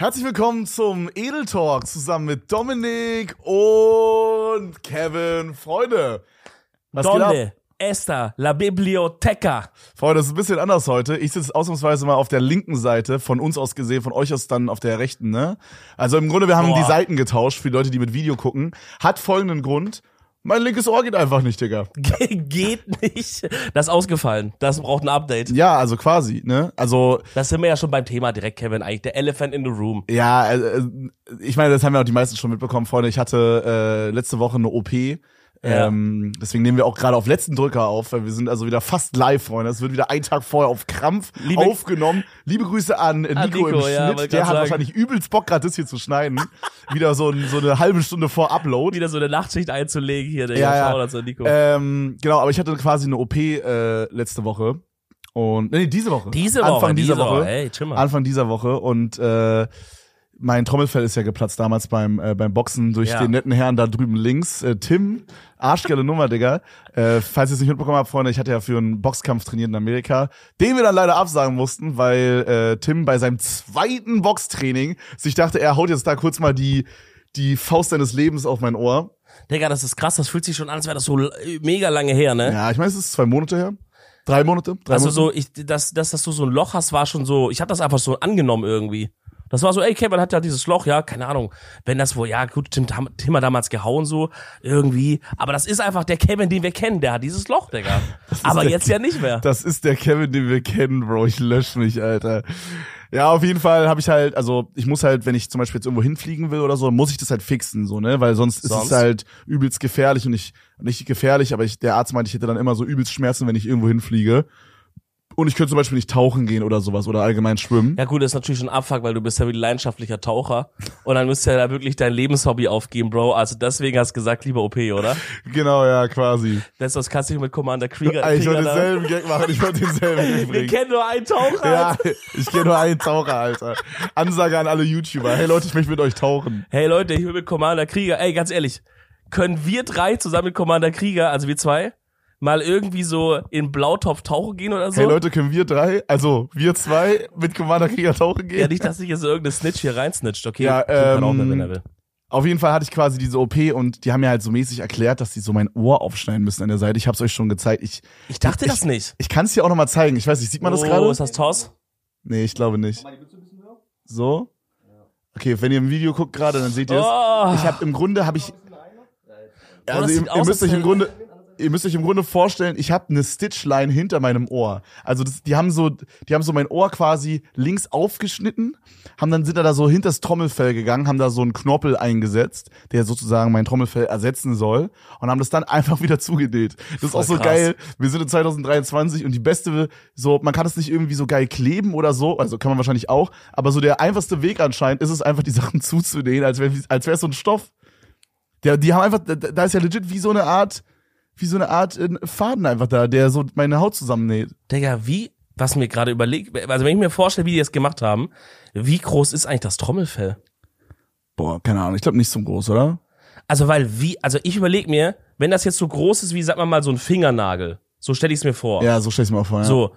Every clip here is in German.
Herzlich willkommen zum Edel Talk zusammen mit Dominik und Kevin. Freunde, was geht ab? Donde está la biblioteca? Freunde, das ist ein bisschen anders heute. Ich sitze ausnahmsweise mal auf der linken Seite, von uns aus gesehen, von euch aus dann auf der rechten, ne? Also im Grunde, wir haben Boah. die Seiten getauscht für die Leute, die mit Video gucken. Hat folgenden Grund. Mein linkes Ohr geht einfach nicht, Digga. Ge geht nicht. Das ist ausgefallen. Das braucht ein Update. Ja, also quasi, ne? Also, Das sind wir ja schon beim Thema direkt, Kevin, eigentlich. Der Elephant in the Room. ja, äh, ich meine, das haben ja auch die meisten schon mitbekommen, Freunde. Ich hatte äh, letzte Woche eine OP. Ja. Ähm, deswegen nehmen wir auch gerade auf letzten Drücker auf, weil wir sind also wieder fast live, Freunde. Es wird wieder ein Tag vorher auf Krampf Liebe- aufgenommen. Liebe Grüße an äh, Nico, An Nico, im Schnitt. Der hat sagen. wahrscheinlich übelst Bock, gerade das hier zu schneiden. wieder so, ein, so eine halbe Stunde vor Upload. Wieder so eine Nachtschicht einzulegen hier, der Ja, ja. Shoutout an Nico. Ähm, genau, aber ich hatte quasi eine OP äh, letzte Woche. Und nee, diese Woche. diese Woche, Anfang dieser diese Woche. Hey. Anfang dieser Woche und äh, mein Trommelfell ist ja geplatzt damals beim äh, beim Boxen durch Ja. den netten Herrn da drüben links. Äh, Tim, arschgeile Nummer, Digga. Äh, falls ihr es nicht mitbekommen habt, Freunde, ich hatte ja für einen Boxkampf trainiert in Amerika, den wir dann leider absagen mussten, weil äh, Tim bei seinem zweiten Boxtraining sich dachte, er haut jetzt da kurz mal die die Faust seines Lebens auf mein Ohr. Digga, das ist krass. Das fühlt sich schon an, als wäre das so mega lange her, ne? Ja, ich meine, es ist zwei Monate her. Drei Monate? Drei also Monate? so, ich, dass, dass, dass du so ein Loch hast, war schon so, ich habe das einfach so angenommen irgendwie. Das war so, ey, Kevin hat ja dieses Loch, ja, keine Ahnung, wenn das wohl, ja, gut, Tim, Tim hat damals gehauen so, irgendwie, aber das ist einfach der Kevin, den wir kennen, der hat dieses Loch, Digga. Aber jetzt ja nicht mehr. Das ist der Kevin, den wir kennen, Bro. Ich lösche mich, Alter. Ja, auf jeden Fall habe ich halt, also ich muss halt, wenn ich zum Beispiel jetzt irgendwo hinfliegen will oder so, muss ich das halt fixen, so, ne? Weil sonst, ist Sonst? es halt übelst gefährlich und ich, nicht gefährlich, aber ich, der Arzt meinte, ich hätte dann immer so übelst Schmerzen, wenn ich irgendwo hinfliege. Und ich könnte zum Beispiel nicht tauchen gehen oder sowas oder allgemein schwimmen. Ja gut, das ist natürlich schon Abfuck, weil du bist ja wie ein leidenschaftlicher Taucher und dann müsst ihr ja da wirklich dein Lebenshobby aufgeben, Bro. Also deswegen hast du gesagt, lieber OP, oder? Genau, ja, quasi. Das was kannst du nicht mit Commander Krieger, Ey, ich Krieger wollte denselben Gag machen, ich wollte denselben Gag Wir bringen. kennen nur einen Taucher. Ja, ich kenne nur einen Taucher, Alter. Ansage an alle YouTuber. Hey Leute, ich möchte mit euch tauchen. Hey Leute, ich will mit Commander Krieger, ey, ganz ehrlich, können wir drei zusammen mit Commander Krieger, also wir zwei, mal irgendwie so in Blautopf tauchen gehen oder so? Hey Leute, können wir drei, also wir zwei mit Commander Krieger tauchen gehen? Ja, nicht, dass sich jetzt irgendeine Snitch hier reinsnitcht, okay? Ja, kann auch ähm, mehr, wenn er will. Auf jeden Fall hatte ich quasi diese OP und die haben mir halt so mäßig erklärt, dass die so mein Ohr aufschneiden müssen an der Seite. Ich hab's euch schon gezeigt. Ich, Ich dachte ich, das nicht. ich kann es dir auch noch mal zeigen. Ich weiß nicht, sieht man das oh, gerade? ist das Toss? Nee, ich glaube nicht. So? Okay, wenn ihr im Video guckt gerade, dann seht ihr es. Oh. Ich habe im Grunde habe ich das also ihr, sieht ihr aus, müsst euch im Grunde ihr müsst euch im Grunde vorstellen, ich habe eine Stitchline hinter meinem Ohr. Also das, die haben so die haben so mein Ohr quasi links aufgeschnitten, haben dann sind da, da so hinter das Trommelfell gegangen, haben da so einen Knorpel eingesetzt, der sozusagen mein Trommelfell ersetzen soll und haben das dann einfach wieder zugenäht. Das ist Voll auch so krass. geil. Wir sind in 2023 und die beste so man kann es nicht irgendwie so geil kleben oder so, also kann man wahrscheinlich auch, aber so der einfachste Weg anscheinend ist es einfach die Sachen zuzunähen, als wäre als wäre so ein Stoff. Der, die haben einfach, da, da ist ja legit wie so eine Art, wie so eine Art äh, Faden einfach da, der so meine Haut zusammennäht. Digga, wie, was mir gerade überlegt, also wenn ich mir vorstelle, wie die das gemacht haben, wie groß ist eigentlich das Trommelfell? Boah, keine Ahnung, ich glaube nicht so groß, oder? Also weil wie, also ich überlege mir, wenn das jetzt so groß ist wie, sag mal mal, so ein Fingernagel, so stelle ich es mir vor. Ja, so stell ich's mir auch vor. Ja. So,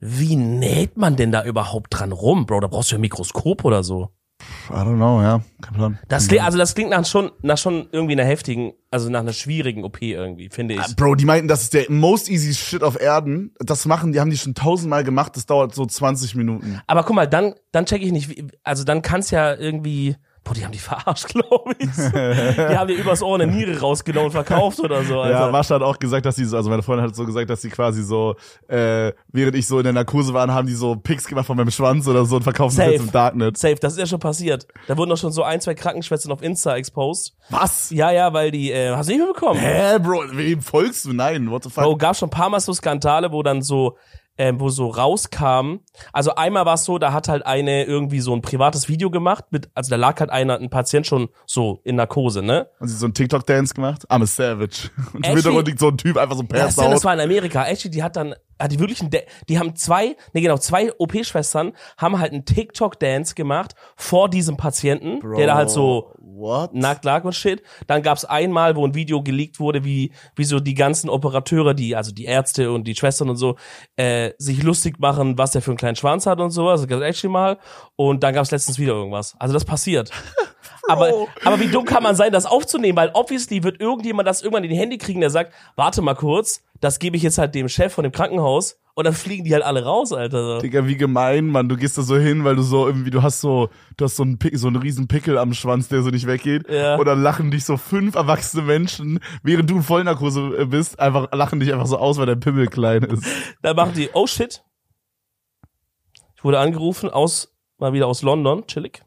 wie näht man denn da überhaupt dran rum, Bro? Da brauchst du ja ein Mikroskop oder so. I don't know, ja, kein Plan. Das klingt, also das klingt nach schon, nach schon irgendwie einer heftigen, also nach einer schwierigen OP irgendwie, finde ich. Bro, die meinten, das ist der most easy shit auf Erden. Das machen, die haben die schon tausendmal gemacht. Das dauert so 20 Minuten. Aber guck mal, dann, dann check ich nicht, wie- also dann kann's ja irgendwie, boah, die haben die verarscht, glaube ich. die haben dir übers Ohr eine Niere rausgenommen und verkauft oder so, Alter. Ja, Mascha hat auch gesagt, dass sie so, also meine Freundin hat so gesagt, dass sie quasi so, äh, während ich so in der Narkose war, haben die so Pics gemacht von meinem Schwanz oder so und verkaufen das jetzt im Darknet. Safe, das ist ja schon passiert. Da wurden doch schon so ein, zwei Krankenschwestern auf Insta exposed. Was? Ja, ja, weil die, äh, hast du nicht mitbekommen? Hä, Bro, wem folgst du? Nein, what the fuck? Bro, gab schon ein paar Mal so Skandale, wo dann so, ähm, wo so rauskam. Also einmal war es so, da hat halt eine irgendwie so ein privates Video gemacht mit, also da lag halt einer, ein Patient schon so in Narkose, ne? Und sie so einen TikTok-Dance gemacht. I'm a savage. Und im Hintergrund liegt so ein Typ einfach so Ja, passed das, das war in Amerika. Actually, die hat dann Ah, die wirklichen, Da- die haben zwei, nee genau, zwei OP-Schwestern haben halt einen TikTok-Dance gemacht vor diesem Patienten, der da halt so What? nackt lag und shit. Dann gab's einmal, wo ein Video geleakt wurde, wie, wie so die ganzen Operateure, die, also die Ärzte und die Schwestern und so, äh, sich lustig machen, was der für einen kleinen Schwanz hat und so. Also das actually mal. Und dann gab's letztens wieder irgendwas. Also das passiert. aber, aber wie dumm kann man sein, das aufzunehmen? Weil obviously wird irgendjemand das irgendwann in die Hände kriegen, der sagt, warte mal kurz, das gebe ich jetzt halt dem Chef von dem Krankenhaus und dann fliegen die halt alle raus, Alter. Digga, wie gemein, Mann. Du gehst da so hin, weil du so irgendwie, du hast so, du hast so einen, Pick, so einen riesen Pickel am Schwanz, der so nicht weggeht. Ja. Und dann lachen dich so fünf erwachsene Menschen, während du in Vollnarkose äh, bist, einfach, lachen dich einfach so aus, weil dein Pimmel klein ist. Dann machen die, oh shit. Ich wurde angerufen aus, mal wieder aus London, chillig.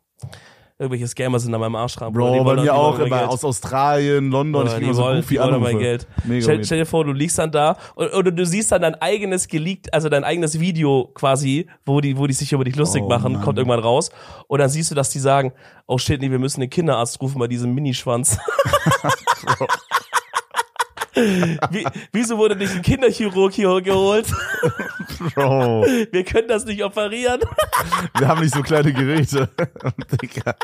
Irgendwelche Scammer sind an meinem Arsch dran. Bro, Die bei wollen- mir auch immer Geld. aus Australien, London, ich Oder krieg die immer so goofy wollen mein. Geld. Mega Stell, stell dir vor, du liegst dann da und, oder du siehst dann dein eigenes geleakt, also dein eigenes Video quasi, wo die, wo die sich über dich lustig Oh, machen, Mann. kommt irgendwann raus. Und dann siehst du, dass die sagen, oh shit, nee, wir müssen den Kinderarzt rufen bei diesem Minischwanz. Wie, wieso wurde nicht ein Kinderchirurg hier geholt? Bro, Wir können das nicht operieren. wir haben nicht so kleine Geräte. Digga,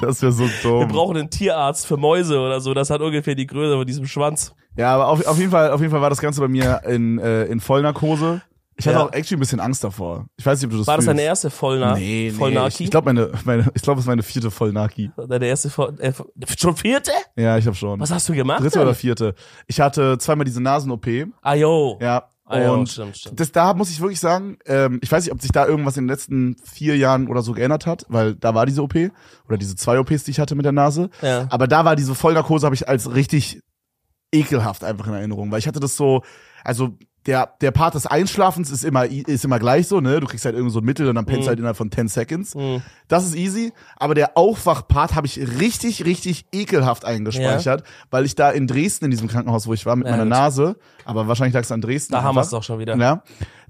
das wäre so dumm. Wir brauchen einen Tierarzt für Mäuse oder so. Das hat ungefähr die Größe von diesem Schwanz. Ja, aber auf, auf jeden Fall, auf jeden Fall war das Ganze bei mir in, äh, in Vollnarkose. Ich hatte Ja. auch actually ein bisschen Angst davor. Ich weiß nicht, ob du das War das fühlst. deine erste Vollna Nee, nee. Ich, ich glaube, meine, meine, ich glaube, es ist meine vierte Vollnarki. Deine erste Voll äh, Schon vierte? Ja, ich habe schon. Was hast du gemacht? Dritte denn? oder vierte. Ich hatte zweimal diese Nasen-OP. Ah, yo. Ja. Ah, ja, und stimmt, stimmt. das da muss ich wirklich sagen, ähm, ich weiß nicht, ob sich da irgendwas in den letzten vier Jahren oder so geändert hat, weil da war diese OP oder diese zwei OPs, die ich hatte mit der Nase. Ja. Aber da war diese Vollnarkose, habe ich als richtig ekelhaft einfach in Erinnerung, weil ich hatte das so, also der, der Part des Einschlafens ist immer, ist immer gleich so, ne? Du kriegst halt irgend so ein Mittel und dann pennst du halt innerhalb von 10 Seconds. Mhm. Das ist easy, aber der Aufwachpart habe ich richtig, richtig ekelhaft eingespeichert, weil ich da in Dresden, in diesem Krankenhaus, wo ich war, mit Ja, meiner gut. Nase, aber wahrscheinlich lag es an Dresden. Da haben wir es doch schon wieder. Ja.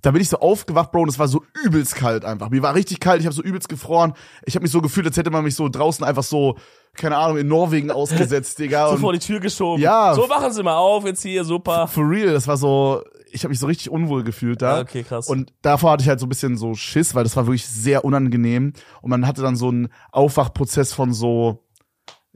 Da bin ich so aufgewacht, Bro, und es war so übelst kalt einfach. Mir war richtig kalt, ich habe so übelst gefroren. Ich habe mich so gefühlt, als hätte man mich so draußen einfach so, keine Ahnung, in Norwegen ausgesetzt, Digga. So vor die Tür geschoben. Ja. So machen sie mal auf, jetzt hier, super. for real, das war so, ich habe mich so richtig unwohl gefühlt da. Ja, okay, krass. Und davor hatte ich halt so ein bisschen so Schiss, weil das war wirklich sehr unangenehm. Und man hatte dann so einen Aufwachprozess von so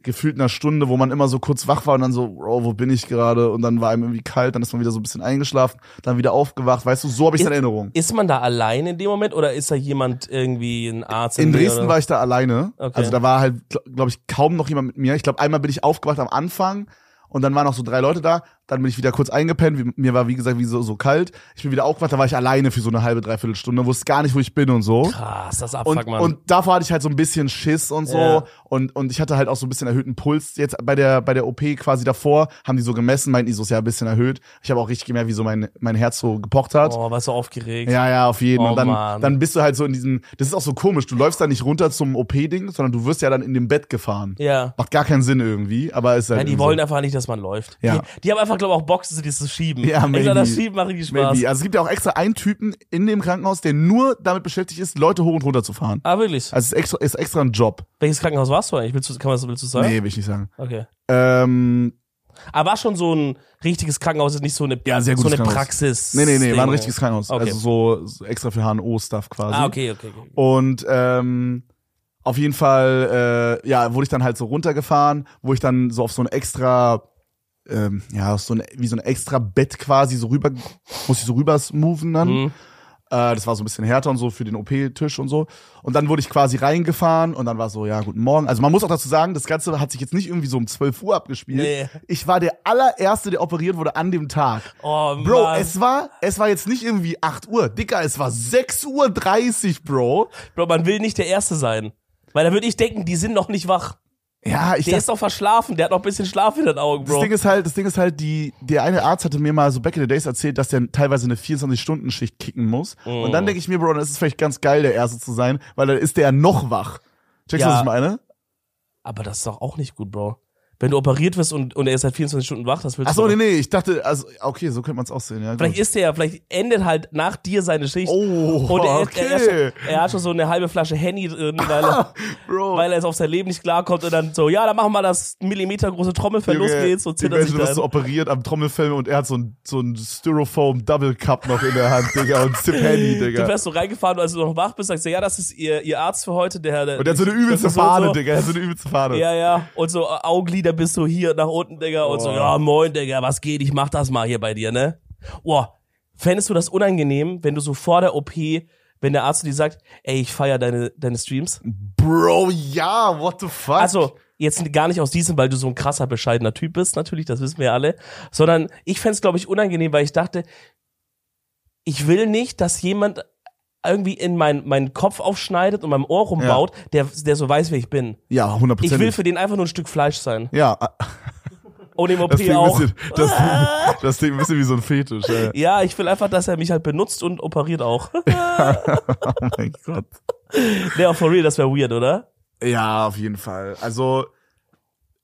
gefühlt einer Stunde, wo man immer so kurz wach war und dann so, Bro, wo bin ich gerade? Und dann war einem irgendwie kalt, dann ist man wieder so ein bisschen eingeschlafen, dann wieder aufgewacht. Weißt du, so habe ich in Erinnerung. Ist man da allein in dem Moment oder ist da jemand irgendwie ein Arzt? In der Dresden oder? war ich da alleine. Okay. Also da war halt, glaube ich, kaum noch jemand mit mir. Ich glaube, einmal bin ich aufgewacht am Anfang und dann waren noch so drei Leute da. Dann bin ich wieder kurz eingepennt. Wie- Mir war, wie gesagt, wie so, so kalt. Ich bin wieder aufgewacht, da war ich alleine für so eine halbe, dreiviertel Stunde, wusste gar nicht, wo ich bin und so. Krass, das Abfuck, Und, Mann. und davor hatte ich halt so ein bisschen Schiss und so. Ja. Und, und ich hatte halt auch so ein bisschen erhöhten Puls. Jetzt bei der, bei der OP quasi davor haben die so gemessen, meinten die so, ist ja ein bisschen erhöht. Ich habe auch richtig gemerkt, wie so mein, mein Herz so gepocht hat. oh, warst du aufgeregt. Ja, ja, auf jeden. Oh, und dann, Mann. dann bist du halt so in diesem, das ist auch so komisch, du läufst da nicht runter zum OP-Ding, sondern du wirst ja dann in dem Bett gefahren. Ja. Macht gar keinen Sinn irgendwie, aber ist halt. Ja, die wollen so. einfach nicht, dass man läuft. Ja. Die, die haben einfach, glaube ich, auch Bock, die zu schieben. Ja, Ich maybe. sag, das Schieben macht richtig Spaß. Maybe. Also es gibt ja auch extra einen Typen in dem Krankenhaus, der nur damit beschäftigt ist, Leute hoch und runter zu fahren. Ah, wirklich? Also es ist extra, ist extra ein Job. Welches Krankenhaus warst du eigentlich? Willst du, kann man das, willst du sagen? Nee, will ich nicht sagen. Okay. Ähm, Aber war schon so ein richtiges Krankenhaus, ist nicht so eine, Ja, sehr so eine Krankenhaus. Praxis. nee, nee, nee, war ein richtiges Krankenhaus. Okay. Also so, so extra für HNO-Stuff quasi. Ah, okay, okay. okay. Und ähm, auf jeden Fall, äh, ja, wurde ich dann halt so runtergefahren, wo ich dann so auf so ein extra, ähm, ja, so ein, wie so ein extra Bett quasi so rüber, muss ich so rüber moven dann. Mhm. Äh, das war so ein bisschen härter und so für den OP-Tisch und so. Und dann wurde ich quasi reingefahren und dann war so, ja, guten Morgen. Also man muss auch dazu sagen, das Ganze hat sich jetzt nicht irgendwie so um 12 Uhr abgespielt. Nee. Ich war der allererste, der operiert wurde an dem Tag. Oh, Bro, Mann. es war, es war jetzt nicht irgendwie 8 Uhr. Dicker, es war 6.30 Uhr, Bro. Bro, man will nicht der Erste sein. Weil da würde ich denken, die sind noch nicht wach. Ja, ich Der ist doch verschlafen, der hat noch ein bisschen Schlaf in den Augen, das Bro. Ding ist halt, das Ding ist halt, die, der eine Arzt hatte mir mal so back in the days erzählt, dass der teilweise eine 24-Stunden-Schicht kicken muss. Und Oh. dann denke ich mir, Bro, dann ist es vielleicht ganz geil, der Erste zu sein, weil dann ist der ja noch wach. Checkst du, Ja. was ich meine? Aber das ist doch auch nicht gut, Bro. Wenn du operiert wirst und, und er ist halt 24 Stunden wach, das willst Ach so, du nee, doch- nee, ich dachte, also, okay, so könnte man es auch sehen, ja. Vielleicht gut. ist der, vielleicht endet halt nach dir seine Schicht. Oh, und er, okay. er, er, er hat schon so eine halbe Flasche Henny drin, weil er, Bro. weil er jetzt auf sein Leben nicht klarkommt und dann so, ja, dann machen wir das Millimeter große Trommelfell, los Junge, geht's und zittert sich Imagine, du so operiert am Trommelfell und er hat so ein, so ein Styrofoam Double Cup noch in der Hand, Digga, und Zip Du Digga. wärst so reingefahren als du noch wach bist, sagst du, ja, das ist ihr, ihr Arzt für heute, der, der Und der hat so eine übelste Fahne, so, Digga, er hat so eine übelste Fahne. Ja, ja. Und so äh, Augenlider bis so hier nach unten, Digga. Und so, Boah. ja, moin, Digga, was geht? Ich mach das mal hier bei dir, ne? Boah, fändest du das unangenehm, wenn du so vor der OP, wenn der Arzt dir sagt, ey, ich feier deine, deine Streams? Bro, ja, what the fuck? Also, jetzt gar nicht aus diesem, weil du so ein krasser, bescheidener Typ bist, natürlich, das wissen wir ja alle, sondern ich fänd's, glaube ich, unangenehm, weil ich dachte, ich will nicht, dass jemand irgendwie in mein, meinen Kopf aufschneidet und meinem Ohr rumbaut, der, der so weiß, wer ich bin. ja, Ich hundertprozentig. will für den einfach nur ein Stück Fleisch sein. ja, Und im OP das klingt, auch. bisschen, das, das klingt ein bisschen wie so ein Fetisch. Ey. Ja, ich will einfach, dass er mich halt benutzt und operiert auch. Oh mein Gott. nee, auch for real, das wäre weird, oder? Ja, auf jeden Fall. Also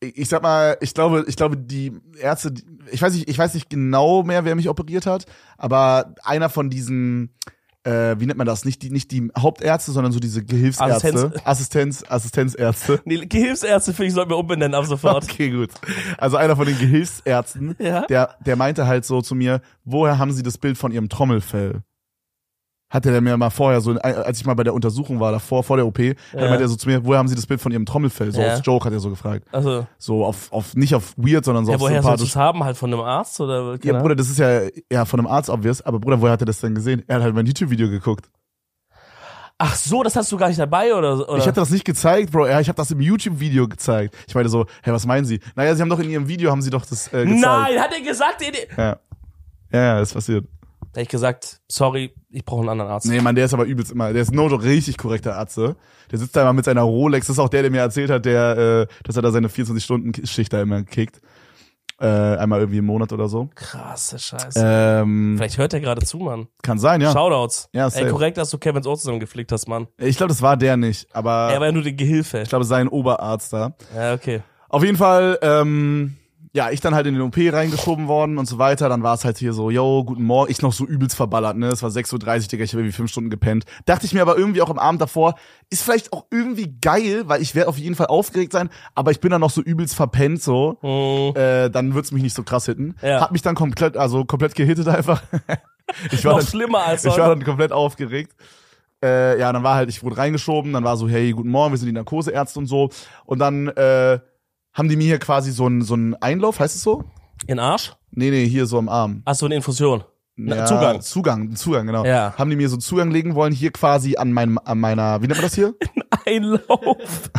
ich, ich sag mal, ich glaube, ich glaube, die Ärzte, ich weiß nicht, ich weiß nicht genau mehr, wer mich operiert hat, aber einer von diesen äh, wie nennt man das? Nicht die, nicht die Hauptärzte, sondern so diese Gehilfsärzte. Assistenz. Assistenz, Assistenzärzte. Nee, Gehilfsärzte finde ich, sollten wir umbenennen ab sofort. Okay, gut. Also einer von den Gehilfsärzten, Ja. der, der meinte halt so zu mir, woher haben Sie das Bild von Ihrem Trommelfell? Hatte der mir mal vorher so, als ich mal bei der Untersuchung war, davor, vor der OP, ja. dann meinte er so zu mir, woher haben Sie das Bild von Ihrem Trommelfell? So Ja. aus Joke hat er so gefragt. Also, So auf, auf, nicht auf weird, sondern so ja, auf woher sympathisch. es haben? Halt von einem Arzt oder? Ja, keine Bruder, das ist ja, ja von einem Arzt obvious, aber Bruder, woher hat er das denn gesehen? Er hat halt mein YouTube-Video geguckt. Ach so, das hast du gar nicht dabei oder? oder? Ich hatte das nicht gezeigt, Bro. Ja, ich habe das im YouTube-Video gezeigt. Ich meine so, hä, was meinen Sie? Naja, Sie haben doch in Ihrem Video, haben Sie doch das äh, gezeigt. Nein, hat er gesagt? Ja. Ja, ja, ist passiert. Hab ich gesagt, sorry, ich brauche einen anderen Arzt. Nee, Mann, der ist aber übelst immer, der ist no richtig korrekter Arzt. ne? Der sitzt da immer mit seiner Rolex. Das ist auch der, der mir erzählt hat, der, äh, dass er da seine 24-Stunden-Schicht da immer kickt. Äh, einmal irgendwie im Monat oder so. Krasse Scheiße. Ähm, Vielleicht hört er gerade zu, Mann. kann sein, ja. Shoutouts. Ja, Ey, safe. korrekt, dass du Kevins Ohr zusammengeflickt hast, Mann. Ich glaube, das war der nicht, aber Er war ja nur die Gehilfe. ich glaube, sein Oberarzt da. Ja, okay. Auf jeden Fall, ähm, ja, ich dann halt in den OP reingeschoben worden und so weiter. Dann war es halt hier so, yo, guten Morgen. Ich noch so übelst verballert, ne? Es war 6.30 Uhr, Digga, ich habe irgendwie fünf Stunden gepennt. Dachte ich mir aber irgendwie auch am Abend davor, ist vielleicht auch irgendwie geil, weil ich werde auf jeden Fall aufgeregt sein, aber ich bin dann noch so übelst verpennt, so. Hm. Äh, dann wird's mich nicht so krass hitten. Ja. Hab mich dann komplett, also komplett gehittet einfach. ich war Noch dann, schlimmer als ich war dann komplett aufgeregt. Äh, ja, dann war halt, ich wurde reingeschoben, dann war so, hey, guten Morgen, wir sind die Narkoseärzte und so. Und dann äh, haben die mir hier quasi so einen so einen Einlauf, heißt es so? In Arsch? Nee, nee, hier so am Arm. Ach so, eine Infusion. Ja, Zugang. Zugang, Zugang, genau. Ja. Haben die mir so einen Zugang legen wollen, hier quasi an meinem, an meiner, wie nennt man das hier? Einlauf.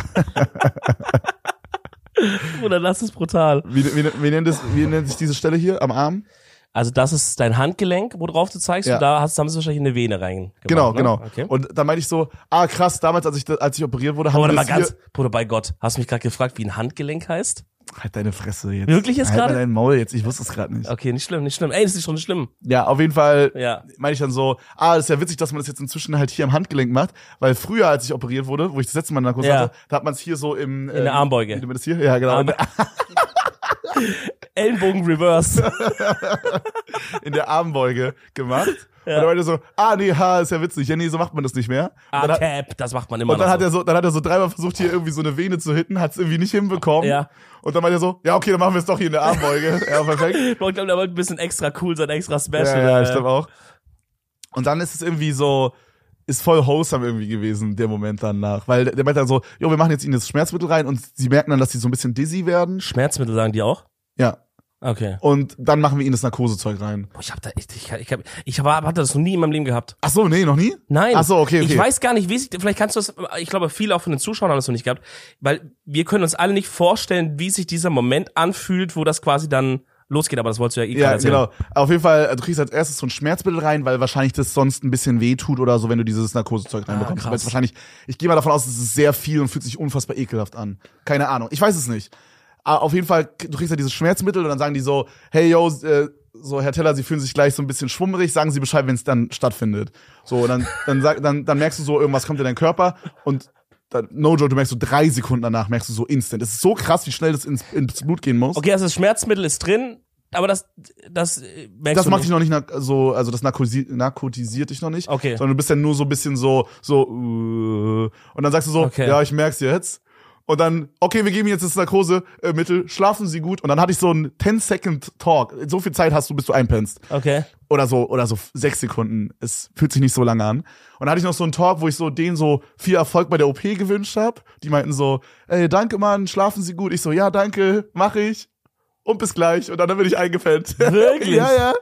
Oder das ist brutal. Wie, wie, wie, nennt das, wie nennt sich diese Stelle hier am Arm? Also das ist dein Handgelenk, worauf du zeigst, Ja. und da hast, haben sie wahrscheinlich eine Vene reingemacht. Genau, ne? genau. Okay. Und dann meinte ich so, ah krass, damals, als ich, da- als ich operiert wurde, haben die mal ganz, Bruder, bei Gott, hast du mich gerade gefragt, wie ein Handgelenk heißt? halt deine Fresse jetzt. Wirklich jetzt halt gerade? mal dein Maul jetzt, ich wusste es gerade nicht. Okay, nicht schlimm, nicht schlimm. Ey, das ist schon schlimm. Ja, auf jeden Fall Ja. meine ich dann so, ah, das ist ja witzig, dass man das jetzt inzwischen halt hier am Handgelenk macht, weil früher, als ich operiert wurde, wo ich das letzte Mal Narkose Ja. hatte, da hat man es hier so im In der Armbeuge. Wie man das hier? Ja, genau. Ellenbogen Reverse. in der Armbeuge gemacht. Und dann meinte er so, ah, nee, ha, ist ja witzig. Ja, nee, so macht man das nicht mehr. Dann, hat, A-Cap, das macht man immer und dann hat er so, dann hat er so dreimal versucht, hier irgendwie so eine Vene zu hitten, hat es irgendwie nicht hinbekommen. Ja. Und dann meinte er so, ja, okay, dann machen wir es doch hier in der Armbeuge. ja, perfekt. Ich glaube, der wollte ein bisschen extra cool sein, extra special. Ja, ja, äh, ich glaube auch. Und dann ist es irgendwie so, ist voll wholesome irgendwie gewesen, der Moment danach. Weil der, meinte dann so, jo, wir machen jetzt ihnen das Schmerzmittel rein und sie merken dann, dass sie so ein bisschen dizzy werden. Schmerzmittel sagen die auch? Ja. Okay. Und dann machen wir ihnen das Narkosezeug rein. Boah, ich hab da, ich, ich, ich, hab, ich hab, hatte das noch nie in meinem Leben gehabt. Ach so, nee, noch nie? Nein. Ach so, okay, okay. Ich weiß gar nicht, wie sich, vielleicht kannst du das, ich glaube, viele auch von den Zuschauern haben das noch nicht gehabt, weil wir können uns alle nicht vorstellen, wie sich dieser Moment anfühlt, wo das quasi dann losgeht, aber das wolltest du ja eh Ja, erzählen. genau. Auf jeden Fall, du kriegst als erstes so ein Schmerzmittel rein, weil wahrscheinlich das sonst ein bisschen weh tut oder so, wenn du dieses Narkosezeug reinbekommst. Ah. Weil es wahrscheinlich, ich gehe mal davon aus, es ist sehr viel und fühlt sich unfassbar ekelhaft an. Keine Ahnung. Ich weiß es nicht. Aber auf jeden Fall, du kriegst ja dieses Schmerzmittel und dann sagen die so, hey yo, äh, so Herr Teller, Sie fühlen sich gleich so ein bisschen schwummerig, sagen Sie Bescheid, wenn es dann stattfindet. So, und dann, dann, sag, dann, dann merkst du so, irgendwas kommt in deinen Körper und dann, no joke, du merkst so drei Sekunden danach, merkst du so instant. Es ist so krass, wie schnell das ins, ins Blut gehen muss. Okay, also das Schmerzmittel ist drin, aber das, das äh, merkst das du macht dich noch nicht so, also das narkosi narkotisiert dich noch nicht. Okay. Sondern du bist dann nur so ein bisschen so, so, uh, und dann sagst du so, Okay. ja, ich merk's jetzt. Und dann, okay, wir geben jetzt das Narkosemittel, schlafen Sie gut. Und dann hatte ich so einen 10-Second-Talk. So viel Zeit hast du, bis du einpennst. Okay. Oder so, oder so sechs Sekunden. Es fühlt sich nicht so lange an. Und dann hatte ich noch so einen Talk, wo ich so denen so viel Erfolg bei der OP gewünscht habe. Die meinten so, ey, danke Mann, schlafen Sie gut. Ich so, ja, danke, mach ich. Und bis gleich. Und dann bin ich eingepennt. Wirklich? ja, ja.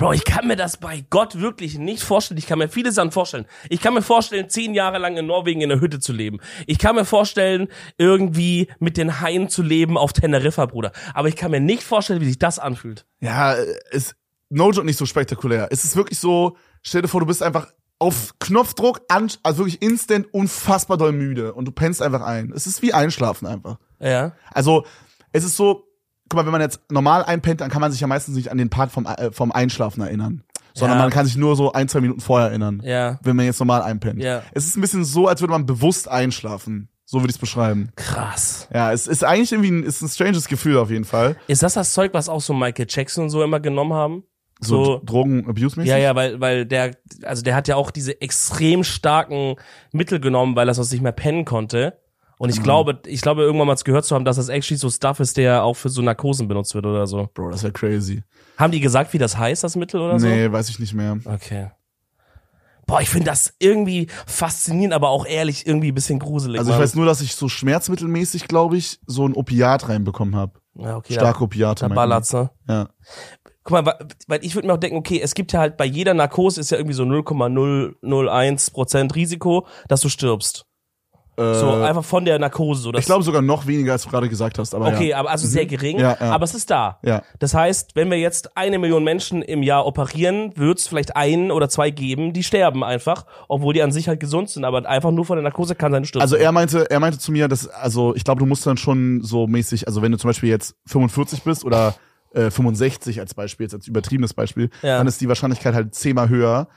Bro, ich kann mir das bei Gott wirklich nicht vorstellen. Ich kann mir viele Sachen vorstellen. Ich kann mir vorstellen, zehn Jahre lang in Norwegen in der Hütte zu leben. Ich kann mir vorstellen, irgendwie mit den Haien zu leben auf Teneriffa, Bruder. Aber ich kann mir nicht vorstellen, wie sich das anfühlt. Ja, ist no joke nicht so spektakulär. Es ist wirklich so, stell dir vor, du bist einfach auf Knopfdruck, also wirklich instant unfassbar doll müde und du pennst einfach ein. Es ist wie Einschlafen einfach. Ja. Also, es ist so, guck mal, wenn man jetzt normal einpennt, dann kann man sich ja meistens nicht an den Part vom, äh, vom Einschlafen erinnern. Sondern Ja. man kann sich nur so ein, zwei Minuten vorher erinnern. Ja. Wenn man jetzt normal einpennt. Ja. Es ist ein bisschen so, als würde man bewusst einschlafen. So würde ich es beschreiben. Krass. Ja, es ist eigentlich irgendwie ein, ist ein stranges Gefühl auf jeden Fall. Ist das das Zeug, was auch so Michael Jackson und so immer genommen haben? So, So- Drogen-Abuse-mäßig. Ja, ja, weil, weil der, also der hat ja auch diese extrem starken Mittel genommen, weil er sonst nicht mehr pennen konnte. Und ich glaube, ich glaube, irgendwann mal gehört zu haben, dass das actually so Stuff ist, der auch für so Narkosen benutzt wird oder so. Bro, das wäre crazy. Haben die gesagt, wie das heißt, das Mittel oder so? Nee, weiß ich nicht mehr. Okay. Boah, ich finde das irgendwie faszinierend, aber auch ehrlich irgendwie ein bisschen gruselig. Also ich weiß nur, dass ich so schmerzmittelmäßig, glaube ich, so ein Opiat reinbekommen habe. ja, okay, Starke Opiate. da, ballert's, ne? Ja. Guck mal, weil ich würde mir auch denken, okay, es gibt ja halt bei jeder Narkose ist ja irgendwie so 0,001 Prozent Risiko, dass du stirbst. Äh, So einfach von der Narkose. So, ich glaube sogar noch weniger, als du gerade gesagt hast. Aber Okay, ja. aber also sehr gering, Ja, ja. aber es ist da. Ja. Das heißt, wenn wir jetzt eine Million Menschen im Jahr operieren, wird es vielleicht ein oder zwei geben, die sterben einfach, obwohl die an sich halt gesund sind, aber einfach nur von der Narkose kann sein Sturz. Also er meinte, er meinte zu mir, dass, also ich glaube, du musst dann schon so mäßig, also wenn du zum Beispiel jetzt 45 bist oder äh, 65 als Beispiel, jetzt als übertriebenes Beispiel, Ja. dann ist die Wahrscheinlichkeit halt zehnmal höher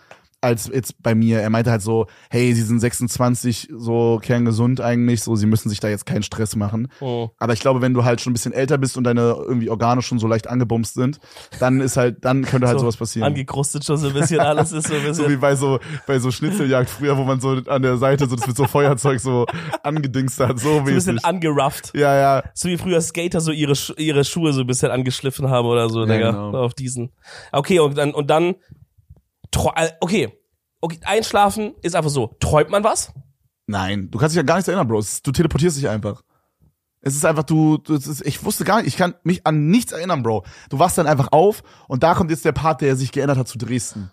als jetzt bei mir. Er meinte halt so, hey, sie sind 26, so kerngesund eigentlich, so sie müssen sich da jetzt keinen Stress machen. Mhm. Aber ich glaube, wenn du halt schon ein bisschen älter bist und deine irgendwie Organe schon so leicht angebumst sind, dann ist halt, dann könnte halt So sowas passieren. angekrustet schon so ein bisschen, alles ist so ein So bisschen. wie bei so, bei so Schnitzeljagd früher, wo man so an der Seite so das mit so Feuerzeug so angedingst hat, so so ein bisschen angerufft. Ja, ja. So wie früher Skater so ihre, ihre Schuhe so ein bisschen angeschliffen haben oder so, Ja, Digga. genau. Auf diesen. Okay, und dann, und dann, okay. Okay, einschlafen ist einfach so. Träumt man was? Nein, du kannst dich ja gar nichts erinnern, Bro. Du teleportierst dich einfach. Es ist einfach, du, du ist, ich wusste gar nicht, ich kann mich an nichts erinnern, Bro. Du wachst dann einfach auf und da kommt jetzt der Part, der sich geändert hat zu Dresden.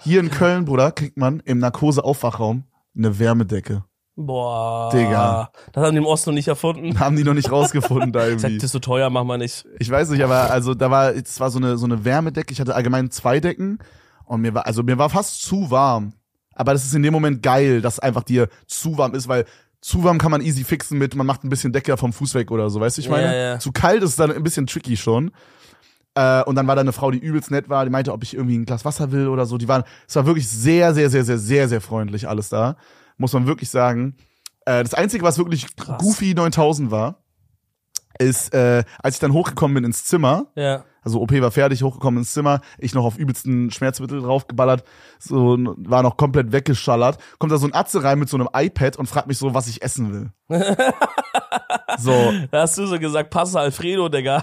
Hier in Köln, Bruder, kriegt man im Narkose-Aufwachraum eine Wärmedecke. Boah. Digga. Das haben die im Osten noch nicht erfunden. Haben die noch nicht rausgefunden da Sagt, irgendwie. das ist so teuer, machen wir nicht. Ich weiß nicht, aber also da war, es war so eine, so eine Wärmedecke. Ich hatte allgemein zwei Decken und mir war, also mir war fast zu warm. Aber das ist in dem Moment geil, dass einfach dir zu warm ist, weil zu warm kann man easy fixen mit, man macht ein bisschen Decke vom Fuß weg oder so, weißt du, ich meine? Ja, ja. Zu kalt ist dann ein bisschen tricky schon. Äh, und dann war da eine Frau, die übelst nett war, die meinte, ob ich irgendwie ein Glas Wasser will oder so. Die waren, es war wirklich sehr, sehr, sehr, sehr, sehr, sehr freundlich alles da. Muss man wirklich sagen. Äh, das Einzige, was wirklich Krass. goofy 9000 war, ist, äh, als ich dann hochgekommen bin ins Zimmer, Ja. Also OP war fertig, hochgekommen ins Zimmer, ich noch auf übelsten Schmerzmittel draufgeballert, so war noch komplett weggeschallert. Kommt da so ein Atze rein mit so einem iPad und fragt mich so, was ich essen will. so, Da hast du so gesagt, Pasta Alfredo, Digga.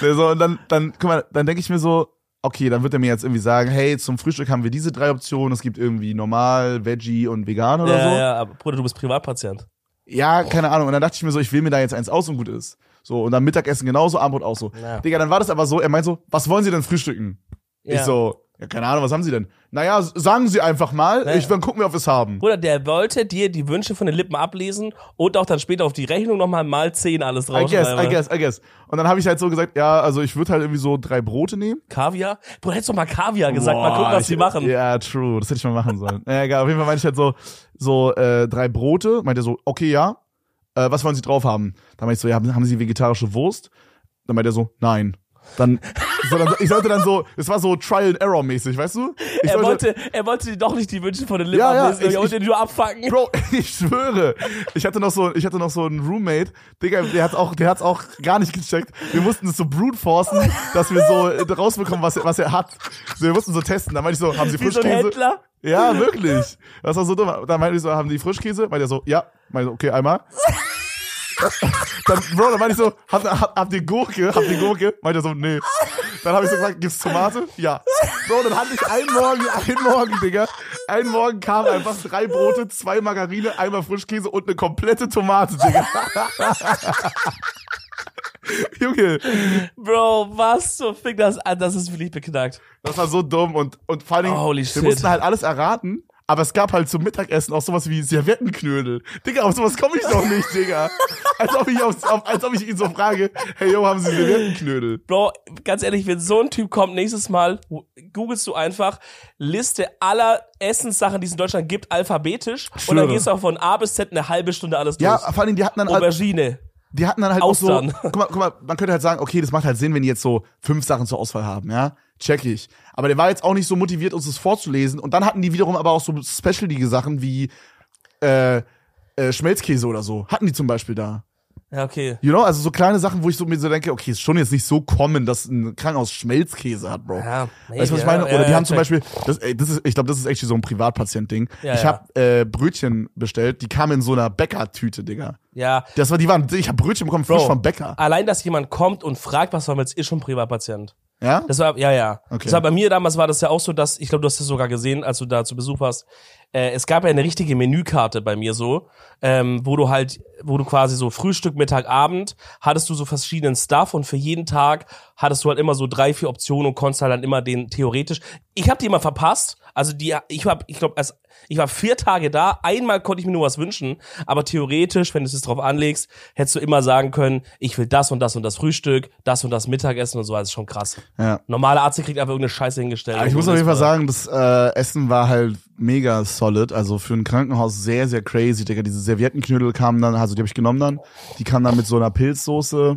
so und dann dann guck mal, dann denke ich mir so, okay, dann wird er mir jetzt irgendwie sagen, hey, zum Frühstück haben wir diese drei Optionen, es gibt irgendwie normal, Veggie und vegan oder ja, so. ja, aber Bruder, du bist Privatpatient. Ja, keine Ahnung. Und dann dachte ich mir so, ich will mir da jetzt eins aus und gut ist. So, und dann Mittagessen genauso, Abendbrot auch so. Ja. Digga, dann war das aber so, er meint so, was wollen Sie denn frühstücken? Ja. Ich so, ja, keine Ahnung, was haben Sie denn? Naja, sagen Sie einfach mal, Naja. ich, dann gucken wir, ob wir es haben. Bruder, der wollte dir die Wünsche von den Lippen ablesen und auch dann später auf die Rechnung nochmal mal 10 alles I draufschreiben. guess, I guess, I guess. Und dann habe ich halt so gesagt, ja, also ich würde halt irgendwie so drei Brote nehmen. Kaviar? Bruder, hättest doch mal Kaviar gesagt. mal Boah, gucken, was ich, die machen. Ja, true, das hätte ich mal machen sollen. ja, egal, auf jeden Fall meinte ich halt so, so äh, drei Brote. Meinte er so, okay, ja. Äh, was wollen Sie drauf haben? Dann meinte ich so, ja, haben Sie vegetarische Wurst? Dann meinte er so, nein. Dann Sondern ich sollte dann so, es war so Trial and Error mäßig, weißt du? Ich Er sollte- wollte, er wollte doch nicht die Wünsche von den Lippen Ja, ja, ablesen, ich- wollte ich- nur abfacken. Bro, ich schwöre. Ich hatte noch so, ich hatte noch so einen Roommate, Digga, der hat's auch, der hat's auch gar nicht gecheckt. Wir mussten es so brute forcen, dass wir so äh, rausbekommen, was er, was er hat. So, wir mussten so testen. Da meinte ich so, haben Sie Wie so ein Frischkäse? Händler. Ja, wirklich. Das war so dumm. Da meinte ich so, haben die Frischkäse? Meinte er so, ja. Meinte ich so, okay, einmal. Dann, Bro, dann meinte ich so, habt, habt ihr Gurke? Habt ihr Gurke? Meinte er so, nee. Dann habe ich so gesagt, gibt's Tomate? Ja. Bro, dann hatte ich einen Morgen, einen Morgen, Digga. Einen Morgen kamen einfach drei Brote, zwei Margarine, einmal Frischkäse und eine komplette Tomate, Digga. Junge, Bro, was so fing das an? Das ist wirklich beknackt. das war so dumm und, und vor allen Dingen, Holy wir shit. mussten halt alles erraten, aber es gab halt zum Mittagessen auch sowas wie Serviettenknödel. Digga, auf sowas komme ich doch nicht, Digga. Als ob ich, auf, auf, als ob ich ihn so frage, hey, yo, haben Sie Serviettenknödel? Bro, ganz ehrlich, wenn so ein Typ kommt, nächstes Mal googelst du einfach Liste aller Essenssachen, die es in Deutschland gibt, alphabetisch. Und dann gehst du auch von A bis Z eine halbe Stunde alles Ja, durch. vor allen Dingen, die hatten dann halt, Aubergine. Die hatten dann halt auch so, Austern. guck mal, guck mal, man könnte halt sagen, okay, das macht halt Sinn, wenn die jetzt so fünf Sachen zur Auswahl haben, ja, check ich. Aber der war jetzt auch nicht so motiviert, uns das vorzulesen. Und dann hatten die wiederum aber auch so specialige Sachen wie äh, äh, Schmelzkäse oder so. Hatten die zum Beispiel da. Ja, okay. You know, also so kleine Sachen, wo ich so mir so denke, okay, ist schon jetzt nicht so common, dass ein Krankenhaus Schmelzkäse hat, Bro. Ja, weißt du, was ich meine? ja, Oder die ja, haben zum check. Beispiel, das, ey, das ist, ich glaube, das ist echt so ein Privatpatient-Ding. Ja, ich habe äh, Brötchen bestellt, die kamen in so einer Bäckertüte, Digga. Ja, Das war, die waren, ich habe Brötchen bekommen, frisch Bro. vom Bäcker. allein, dass jemand kommt und fragt, was man will, ist schon Privatpatient. Ja? Das war, ja, ja. Okay. Das war bei mir damals war das ja auch so, dass, ich glaube, du hast das sogar gesehen, als du da zu Besuch warst. Äh, es gab ja eine richtige Menükarte bei mir so, ähm, wo du halt, wo du quasi so Frühstück, Mittag, Abend, hattest du so verschiedenen Stuff und für jeden Tag hattest du halt immer so drei, vier Optionen und konntest halt dann immer den theoretisch. Ich habe die immer verpasst. Also die, ich war, ich glaube, ich war vier Tage da. Einmal konnte ich mir nur was wünschen, aber theoretisch, wenn du es drauf anlegst, hättest du immer sagen können, ich will das und das und das Frühstück, das und das Mittagessen und so. Das ist schon krass. Ja. Normaler Arzt kriegt einfach irgendeine Scheiße hingestellt. Aber ich muss auf jeden Fall sagen, das äh, Essen war halt mega solid. Also für ein Krankenhaus sehr, sehr crazy, Digga. Diese Serviettenknödel kamen dann, also die habe ich genommen dann. Die kamen dann mit so einer Pilzsoße.